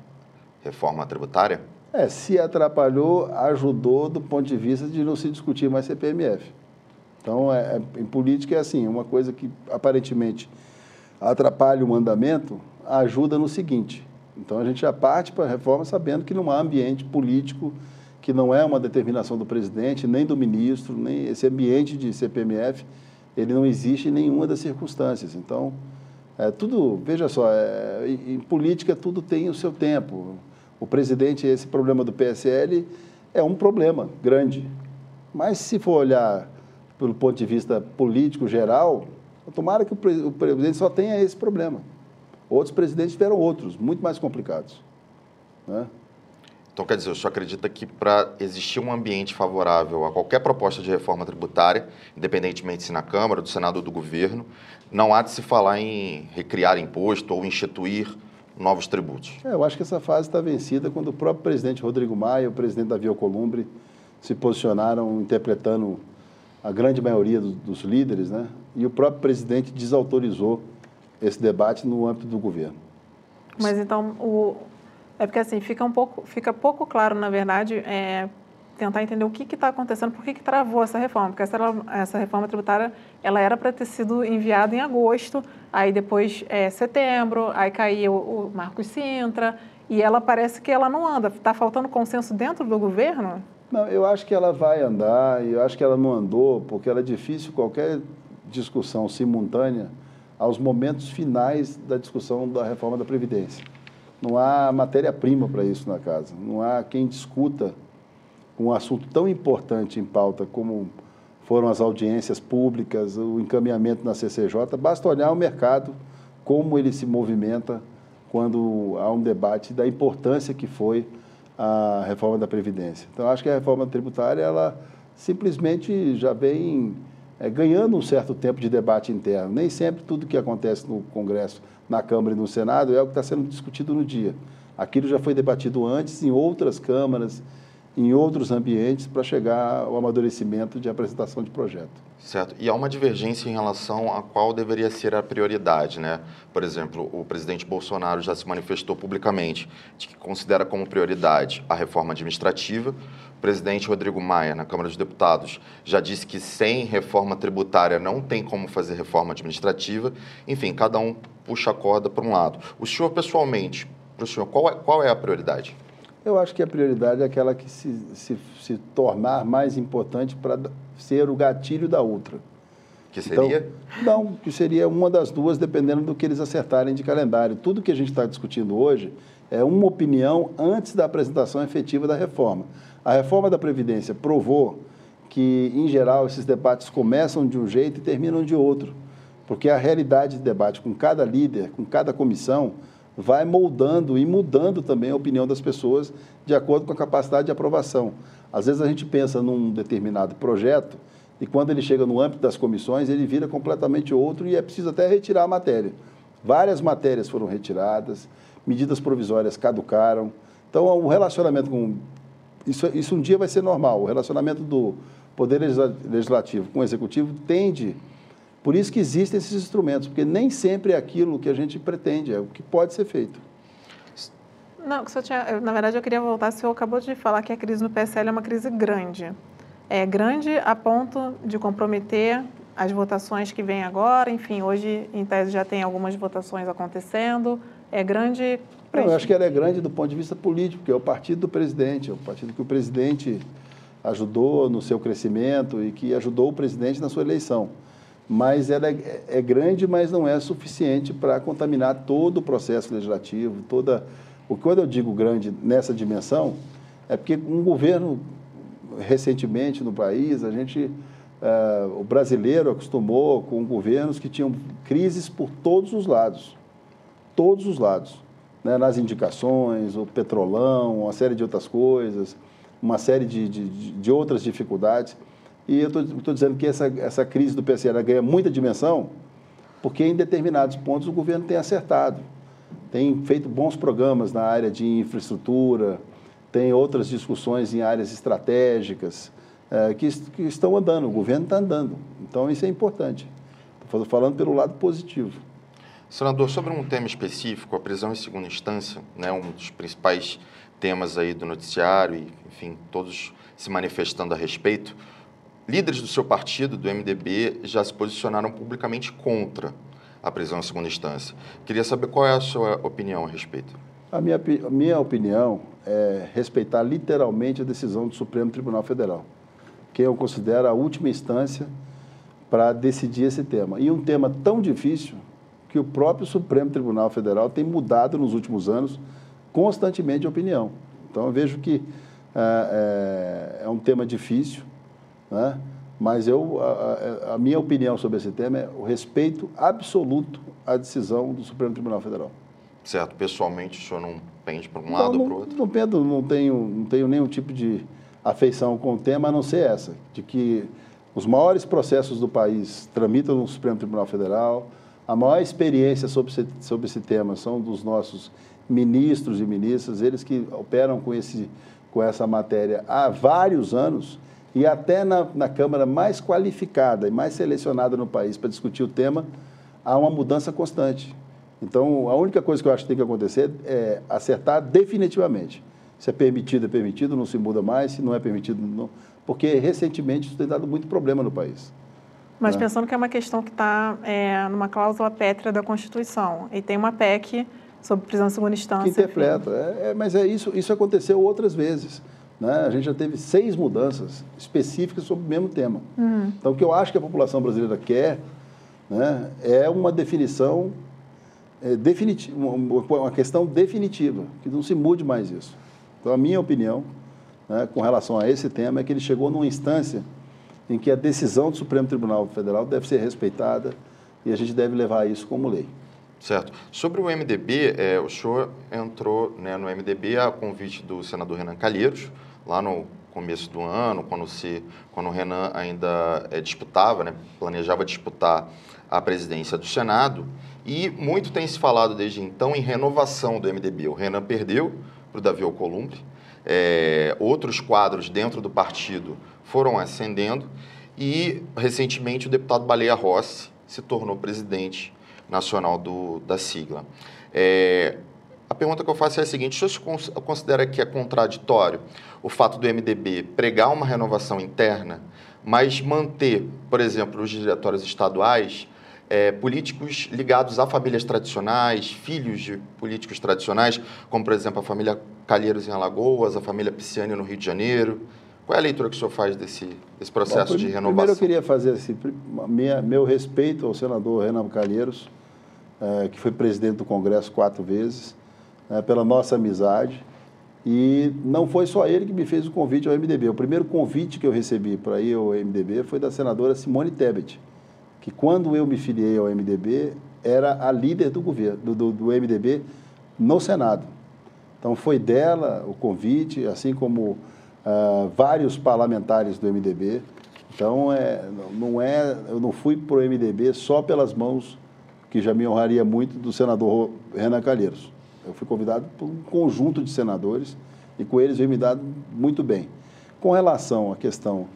reforma tributária? É, se atrapalhou, ajudou do ponto de vista de não se discutir mais CPMF. Então, é, é, em política é assim, uma coisa que aparentemente atrapalha o andamento, ajuda no seguinte. Então a gente já parte para a reforma sabendo que não há ambiente político, que não é uma determinação do presidente, nem do ministro, nem esse ambiente de CPMF, ele não existe em nenhuma das circunstâncias. Então, é, tudo, veja só, é, em, em política tudo tem o seu tempo. O presidente, esse problema do PSL é um problema grande. Mas se for olhar pelo ponto de vista político geral, Tomara que o presidente só tenha esse problema. Outros presidentes tiveram outros, muito mais complicados. Né? Então, quer dizer, o senhor acredita que para existir um ambiente favorável a qualquer proposta de reforma tributária, independentemente se na Câmara, do Senado ou do governo, não há de se falar em recriar imposto ou instituir novos tributos? É, eu acho que essa fase está vencida quando o próprio presidente Rodrigo Maia e o presidente Davi Alcolumbre se posicionaram interpretando a grande maioria dos, dos líderes, né? e o próprio presidente desautorizou esse debate no âmbito do governo. Mas então, o... é porque assim, fica, um pouco, fica pouco claro, na verdade, é, tentar entender o que está acontecendo, por que, que travou essa reforma, porque essa, essa reforma tributária ela era para ter sido enviada em agosto, aí depois é, setembro, aí caiu o, Marcos Sintra, e ela parece que ela não anda. Está faltando consenso dentro do governo? Não, eu acho que ela vai andar, e eu acho que ela não andou, porque ela é difícil qualquer discussão simultânea aos momentos finais da discussão da reforma da Previdência. Não há matéria-prima para isso na casa. Não há quem discuta um assunto tão importante em pauta como foram as audiências públicas, o encaminhamento na CCJ. Basta olhar o mercado, como ele se movimenta quando há um debate da importância que foi a reforma da Previdência. Então, acho que a reforma tributária, ela simplesmente já vem é, ganhando um certo tempo de debate interno. Nem sempre tudo que acontece no Congresso, na Câmara e no Senado é o que está sendo discutido no dia. Aquilo já foi debatido antes em outras câmaras, em outros ambientes, para chegar ao amadurecimento de apresentação de projeto. Certo. E há uma divergência em relação a qual deveria ser a prioridade, né? Por exemplo, o presidente Bolsonaro já se manifestou publicamente de que considera como prioridade a reforma administrativa. O presidente Rodrigo Maia, na Câmara dos Deputados, já disse que sem reforma tributária não tem como fazer reforma administrativa. Enfim, cada um puxa a corda para um lado. O senhor, pessoalmente, para o senhor, qual é, qual é a prioridade? Eu acho que a prioridade é aquela que se, se, se tornar mais importante para ser o gatilho da outra. Que seria? Então, não, que seria uma das duas, dependendo do que eles acertarem de calendário. Tudo que a gente está discutindo hoje é uma opinião antes da apresentação efetiva da reforma. A reforma da Previdência provou que, em geral, esses debates começam de um jeito e terminam de outro. Porque a realidade de debate com cada líder, com cada comissão, vai moldando e mudando também a opinião das pessoas de acordo com a capacidade de aprovação. Às vezes a gente pensa num determinado projeto e quando ele chega no âmbito das comissões, ele vira completamente outro e é preciso até retirar a matéria. Várias matérias foram retiradas, medidas provisórias caducaram. Então, o relacionamento com. Isso, isso um dia vai ser normal. O relacionamento do Poder Legislativo com o Executivo tende. Por isso que existem esses instrumentos, porque nem sempre é aquilo que a gente pretende, é o que pode ser feito. Não, que tinha, na verdade eu queria voltar, o senhor acabou de falar que a crise no PSL é uma crise grande. É grande a ponto de comprometer as votações que vêm agora, enfim, hoje em tese já tem algumas votações acontecendo, é grande... Não, eu acho que ela é grande do ponto de vista político, porque é o partido do presidente, é o partido que o presidente ajudou no seu crescimento e que ajudou o presidente na sua eleição. Mas ela é, é grande, mas não é suficiente para contaminar todo o processo legislativo, toda... O quando eu digo grande nessa dimensão, é porque um governo recentemente no país, a gente Uh, o brasileiro acostumou com governos que tinham crises por todos os lados. Todos os lados. Né? Nas indicações, o petrolão, uma série de outras coisas, uma série de, de, de outras dificuldades. E eu estou dizendo que essa, essa crise do PSL ganha muita dimensão porque em determinados pontos o governo tem acertado. Tem feito bons programas na área de infraestrutura, tem outras discussões em áreas estratégicas é, que, que, estão andando, o governo está andando. Então, isso é importante. Estou falando pelo lado positivo. Senador, sobre um tema específico, a prisão em segunda instância, né, um dos principais temas aí do noticiário e, enfim, todos se manifestando a respeito, líderes do seu partido, do MDB, já se posicionaram publicamente contra a prisão em segunda instância. Queria saber qual é a sua opinião a respeito. A minha, a minha opinião é respeitar literalmente a decisão do Supremo Tribunal Federal que eu considero a última instância para decidir esse tema. E um tema tão difícil que o próprio Supremo Tribunal Federal tem mudado nos últimos anos constantemente de opinião. Então, eu vejo que é, é, é um tema difícil, né? mas eu, a, a, minha opinião sobre esse tema é o respeito absoluto à decisão do Supremo Tribunal Federal. Certo. Pessoalmente, o senhor não pende para um não, lado ou para o outro? Não pendo, não tenho, não tenho nenhum tipo de afeição com o tema, a não ser essa, de que os maiores processos do país tramitam no Supremo Tribunal Federal, a maior experiência sobre esse, sobre esse tema são dos nossos ministros e ministras, eles que operam com, esse, com essa matéria há vários anos e até na, na Câmara mais qualificada e mais selecionada no país para discutir o tema, há uma mudança constante. Então, a única coisa que eu acho que tem que acontecer é acertar definitivamente se é permitido, é permitido, não se muda mais, se não é permitido, não. Porque recentemente isso tem dado muito problema no país. Mas né? pensando que é uma questão que está é, numa cláusula pétrea da Constituição e tem uma PEC sobre prisão em segunda instância. Que interpreta. É, é, mas é isso, isso aconteceu outras vezes. Né? A gente já teve seis mudanças específicas sobre o mesmo tema. Uhum. Então, o que eu acho que a população brasileira quer né, é uma definição é, definitiva, uma, questão definitiva, que não se mude mais isso. Então, a minha opinião né, com relação a esse tema é que ele chegou numa instância em que a decisão do Supremo Tribunal Federal deve ser respeitada e a gente deve levar isso como lei. Certo. Sobre o MDB, é, o senhor entrou né, no MDB a convite do senador Renan Calheiros, lá no começo do ano, quando, se, quando o Renan ainda é, disputava, né, planejava disputar a presidência do Senado, e muito tem se falado desde então em renovação do MDB. O Renan perdeu para o Davi Alcolumbre. É, outros quadros dentro do partido foram ascendendo e, recentemente, o deputado Baleia Rossi se tornou presidente nacional do, da sigla. É, a pergunta que eu faço é a seguinte: o senhor considera que é contraditório o fato do MDB pregar uma renovação interna, mas manter, por exemplo, os diretórios estaduais é, políticos ligados a famílias tradicionais, filhos de políticos tradicionais, como, por exemplo, a família Calheiros em Alagoas, a família Pisciani no Rio de Janeiro. Qual é a leitura que o senhor faz desse, desse processo Bom, de renovação? Primeiro, eu queria fazer assim, minha, meu respeito ao senador Renan Calheiros, é, que foi presidente do Congresso quatro vezes, é, pela nossa amizade. E não foi só ele que me fez o convite ao MDB. O primeiro convite que eu recebi para ir ao MDB foi da senadora Simone Tebet que quando eu me filiei ao MDB, era a líder do governo, do, do, MDB no Senado. Então foi dela o convite, assim como uh, vários parlamentares do MDB. Então é, não é, eu não fui para o MDB só pelas mãos, que já me honraria muito, do senador Renan Calheiros. Eu fui convidado por um conjunto de senadores e com eles eu me dado muito bem. Com relação à questão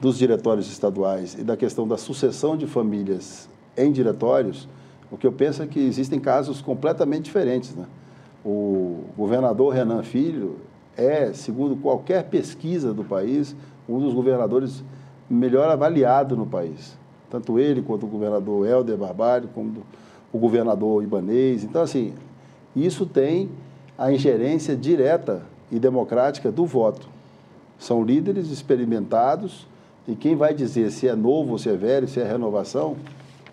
dos diretórios estaduais e da questão da sucessão de famílias em diretórios, o que eu penso é que existem casos completamente diferentes. Né? O governador Renan Filho é, segundo qualquer pesquisa do país, um dos governadores melhor avaliado no país. Tanto ele quanto o governador Helder Barbalho, como o governador Ibanês. Então, assim, isso tem a ingerência direta e democrática do voto. São líderes experimentados e quem vai dizer se é novo se é velho, se é renovação,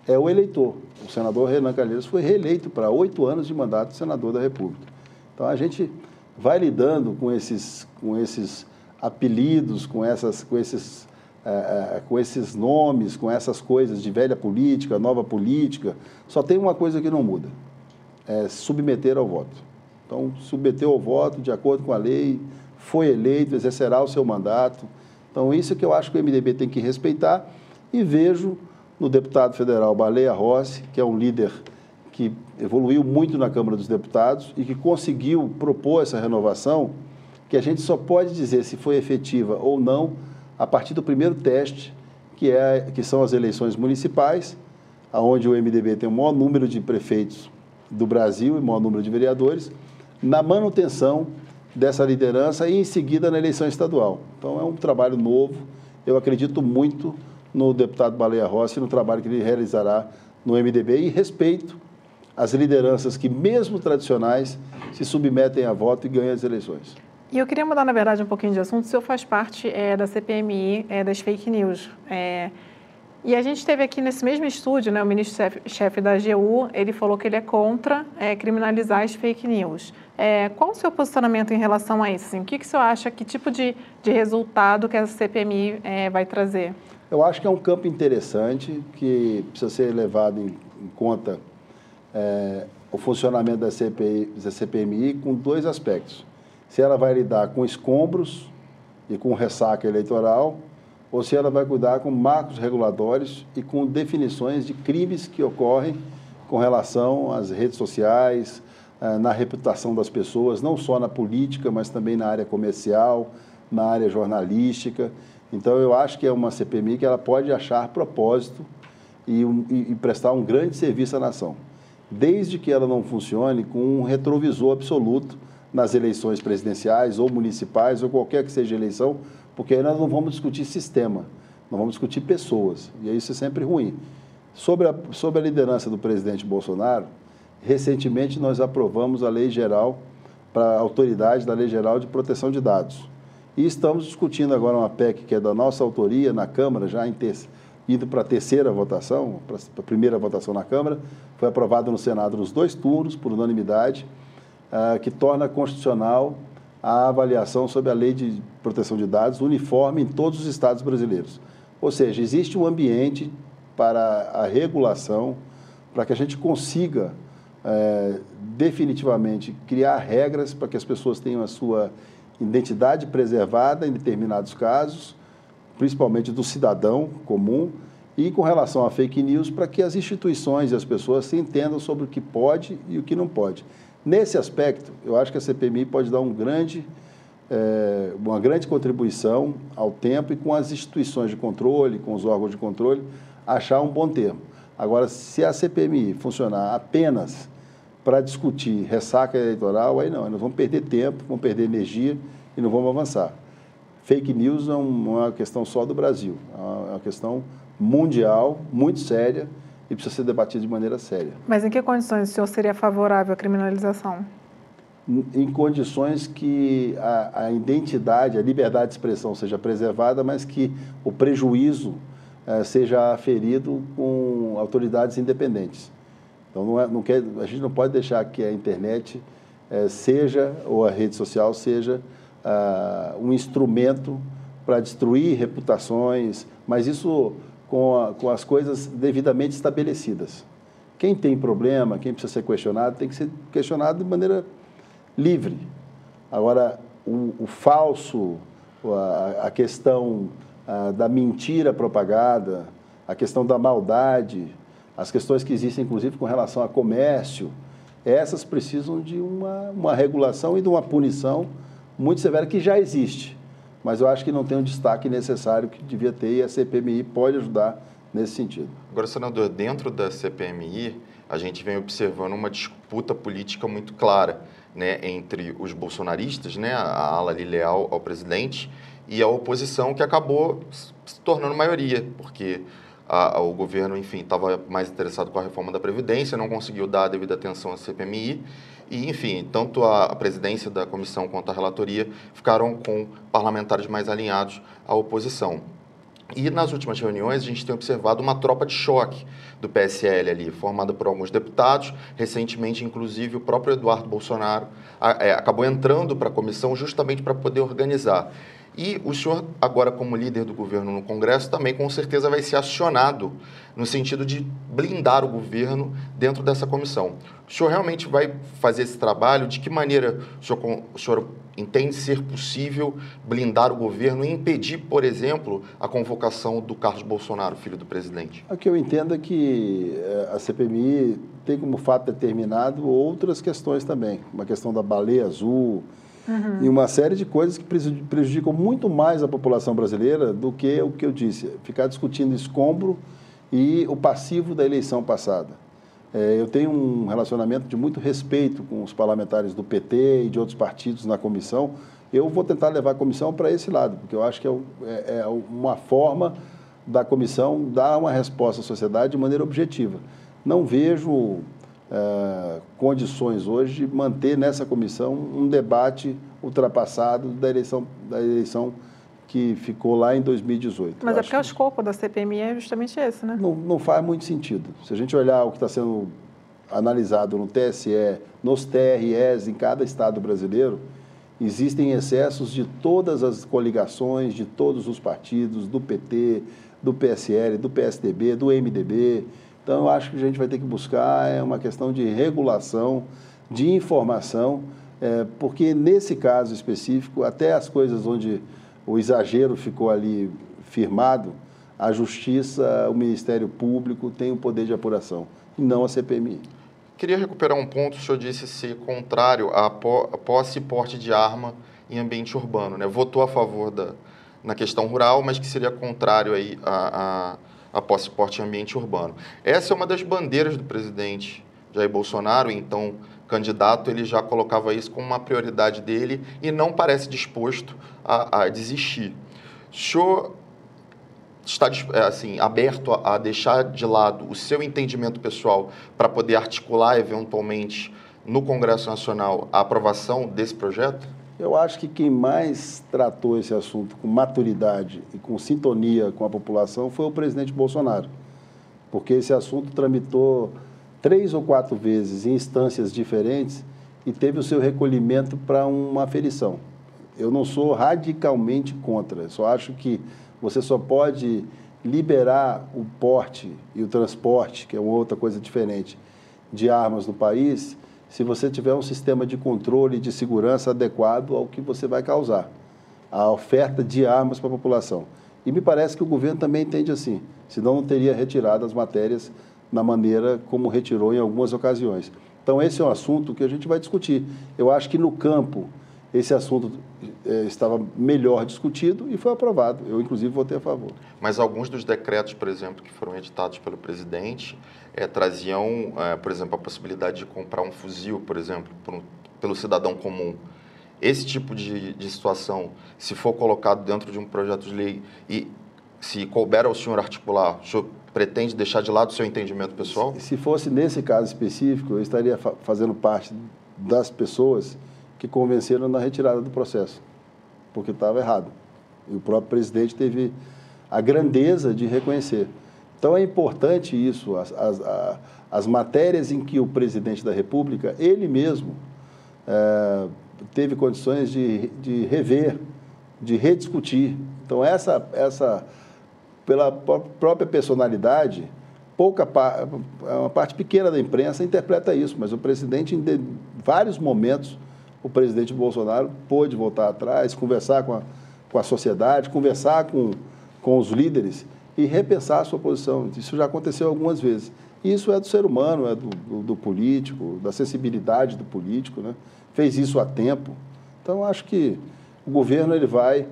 é o eleitor. O senador Renan Calheiros foi reeleito para oito anos de mandato de senador da República. Então a gente vai lidando com esses, com esses apelidos, com, essas, com, esses, é, com esses nomes, com essas coisas de velha política, nova política. Só tem uma coisa que não muda: é submeter ao voto. Então, submeteu ao voto de acordo com a lei, foi eleito, exercerá o seu mandato. Então, isso é que eu acho que o MDB tem que respeitar e vejo no deputado federal Baleia Rossi, que é um líder que evoluiu muito na Câmara dos Deputados e que conseguiu propor essa renovação, que a gente só pode dizer se foi efetiva ou não a partir do primeiro teste, que, é, que são as eleições municipais, onde o MDB tem o maior número de prefeitos do Brasil e maior número de vereadores, na manutenção dessa liderança e em seguida na eleição estadual. Então é um trabalho novo, eu acredito muito no deputado Baleia Rossi, no trabalho que ele realizará no MDB e respeito as lideranças que, mesmo tradicionais, se submetem a voto e ganham as eleições. E eu queria mudar, na verdade, um pouquinho de assunto. O senhor faz parte é, da CPMI, é, das fake news. É, e a gente teve aqui nesse mesmo estúdio, né, o ministro-chefe da AGU, ele falou que ele é contra é, criminalizar as fake news. É, qual o seu posicionamento em relação a isso? Assim, o que, que o senhor acha, que tipo de, de resultado que a CPMI é, vai trazer? Eu acho que é um campo interessante que precisa ser levado em, em conta é, o funcionamento da, CPI, da CPMI com dois aspectos. Se ela vai lidar com escombros e com ressaca eleitoral, ou se ela vai cuidar com marcos regulatórios e com definições de crimes que ocorrem com relação às redes sociais, é, na reputação das pessoas, não só na política, mas também na área comercial, na área jornalística. Então, eu acho que é uma CPMI que ela pode achar propósito e, e, e prestar um grande serviço à nação desde que ela não funcione com um retrovisor absoluto nas eleições presidenciais ou municipais ou qualquer que seja a eleição, porque aí nós não vamos discutir sistema, nós vamos discutir pessoas, e isso é sempre ruim. Sobre a, sobre a liderança do presidente Bolsonaro, recentemente nós aprovamos a lei geral para a autoridade da Lei Geral de Proteção de Dados. E estamos discutindo agora uma PEC que é da nossa autoria na Câmara, já em terceiro ido para a terceira votação, para a primeira votação na Câmara, foi aprovado no Senado nos dois turnos, por unanimidade, uh, que torna constitucional a avaliação sobre a lei de proteção de dados uniforme em todos os estados brasileiros. Ou seja, existe um ambiente para a regulação, para que a gente consiga é, definitivamente criar regras para que as pessoas tenham a sua identidade preservada em determinados casos principalmente do cidadão comum, e com relação a fake news, para que as instituições e as pessoas se entendam sobre o que pode e o que não pode. Nesse aspecto, eu acho que a CPMI pode dar um grande, é, uma grande contribuição ao tempo e com as instituições de controle, com os órgãos de controle, achar um bom termo. Agora, se a CPMI funcionar apenas para discutir ressaca eleitoral, aí não, nós vamos perder tempo, vamos perder energia e não vamos avançar fake news não é uma questão só do Brasil, é uma questão mundial, muito séria e precisa ser debatida de maneira séria. Mas em que condições o senhor seria favorável à criminalização? Em condições que a, a identidade, a liberdade de expressão seja preservada, mas que o prejuízo eh, seja aferido com autoridades independentes. Então, não é, não quer, a gente não pode deixar que a internet eh, seja, ou a rede social seja, uh, um instrumento para destruir reputações, mas isso com, a, com as coisas devidamente estabelecidas. Quem tem problema, quem precisa ser questionado, tem que ser questionado de maneira livre. Agora, o, o falso, a, a questão a, da mentira propagada, a questão da maldade, as questões que existem, inclusive, com relação a comércio, essas precisam de uma, uma regulação e de uma punição muito severa que já existe, mas eu acho que não tem o destaque necessário que devia ter e a CPMI pode ajudar nesse sentido. Agora, senador, dentro da CPMI, a gente vem observando uma disputa política muito clara né, entre os bolsonaristas, né, a ala ali leal ao presidente, e a oposição que acabou se tornando maioria, porque a, a, o governo, enfim, estava mais interessado com a reforma da Previdência, não conseguiu dar a devida atenção à CPMI, e, enfim, tanto a, a presidência da comissão quanto a relatoria ficaram com parlamentares mais alinhados à oposição. E nas últimas reuniões a gente tem observado uma tropa de choque do PSL ali, formada por alguns deputados. Recentemente, inclusive, o próprio Eduardo Bolsonaro é, acabou entrando para a comissão justamente para poder organizar. E o senhor, agora como líder do governo no Congresso, também com certeza vai ser acionado no sentido de blindar o governo dentro dessa comissão. O senhor realmente vai fazer esse trabalho? De que maneira o senhor, o senhor entende ser possível blindar o governo e impedir, por exemplo, a convocação do Carlos Bolsonaro, filho do presidente? O que eu entendo é que eh, a CPMI tem como fato determinado outras questões também. Uma questão da baleia azul, Uhum. E uma série de coisas que prejudicam muito mais a população brasileira do que o que eu disse, ficar discutindo escombro e o passivo da eleição passada. É, eu tenho um relacionamento de muito respeito com os parlamentares do PT e de outros partidos na comissão. Eu vou tentar levar a comissão para esse lado, porque eu acho que é, é, é uma forma da comissão dar uma resposta à sociedade de maneira objetiva. Não vejo é, condições hoje de manter nessa comissão um debate ultrapassado da eleição, da eleição que ficou lá em 2018. Mas é porque o escopo da CPMI é justamente esse, né? Não, não faz muito sentido. Se a gente olhar o que está sendo analisado no TSE, nos TREs em cada estado brasileiro, existem excessos de todas as coligações, de todos os partidos, do PT, do PSL, do PSDB, do MDB, então, eu acho que a gente vai ter que buscar é uma questão de regulação, de informação, é, porque nesse caso específico, até as coisas onde o exagero ficou ali firmado, a Justiça, o Ministério Público tem o poder de apuração, e não a CPMI. Queria recuperar um ponto, o senhor disse ser contrário à posse e porte de arma em ambiente urbano, né? Votou a favor da, na questão rural, mas que seria contrário aí a, a a posse porte em ambiente urbano. Essa é uma das bandeiras do presidente Jair Bolsonaro, então candidato, ele já colocava isso como uma prioridade dele e não parece disposto a, a desistir. O senhor está é, assim, aberto a deixar de lado o seu entendimento pessoal para poder articular eventualmente no Congresso Nacional a aprovação desse projeto? Eu acho que quem mais tratou esse assunto com maturidade e com sintonia com a população foi o presidente Bolsonaro, porque esse assunto tramitou três ou quatro vezes em instâncias diferentes e teve o seu recolhimento para uma aferição. Eu não sou radicalmente contra, só acho que você só pode liberar o porte e o transporte, que é uma outra coisa diferente, de armas no país se você tiver um sistema de controle e de segurança adequado ao que você vai causar, a oferta de armas para a população. E me parece que o governo também entende assim, senão não teria retirado as matérias na maneira como retirou em algumas ocasiões. Então, esse é um assunto que a gente vai discutir. Eu acho que no campo esse assunto é, estava melhor discutido e foi aprovado. Eu, inclusive, votei a favor. Mas alguns dos decretos, por exemplo, que foram editados pelo presidente, é, traziam, é, por exemplo, a possibilidade de comprar um fuzil, por exemplo, por pelo cidadão comum. Esse tipo de, de situação, se for colocado dentro de um projeto de lei e se couber ao senhor articular, o senhor pretende deixar de lado o seu entendimento pessoal? Se fosse nesse caso específico, eu estaria fa fazendo parte das pessoas que convenceram na retirada do processo, porque estava errado. E o próprio presidente teve a grandeza de reconhecer. Então é importante isso, as, as, as matérias em que o presidente da República, ele mesmo, é, teve condições de, de rever, de rediscutir. Então essa, essa pela própria personalidade, pouca é uma parte pequena da imprensa interpreta isso, mas o presidente em vários momentos o presidente Bolsonaro pôde voltar atrás, conversar com a, com a sociedade, conversar com, com os líderes e repensar a sua posição. Isso já aconteceu algumas vezes. Isso é do ser humano, é do, do, do político, da sensibilidade do político, né? Fez isso há tempo. Então, acho que o governo ele vai.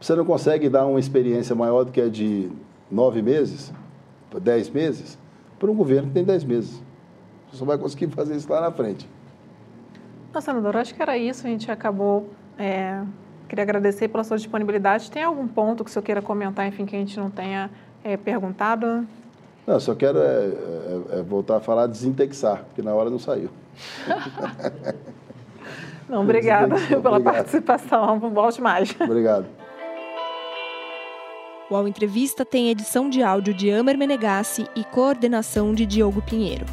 Você não consegue dar uma experiência maior do que a de nove meses, dez meses, para um governo que tem dez meses. Você só vai conseguir fazer isso lá na frente. Não, senador, acho que era isso. A gente acabou. É, queria agradecer pela sua disponibilidade. Tem algum ponto que o senhor queira comentar, enfim, que a gente não tenha é, perguntado? Não, só quero é, é, é voltar a falar desintexar, porque na hora não saiu. não, obrigada pela Obrigado. participação. Volte mais. Obrigado. O Ao Entrevista tem edição de áudio de Amer Menegassi e coordenação de Diogo Pinheiro.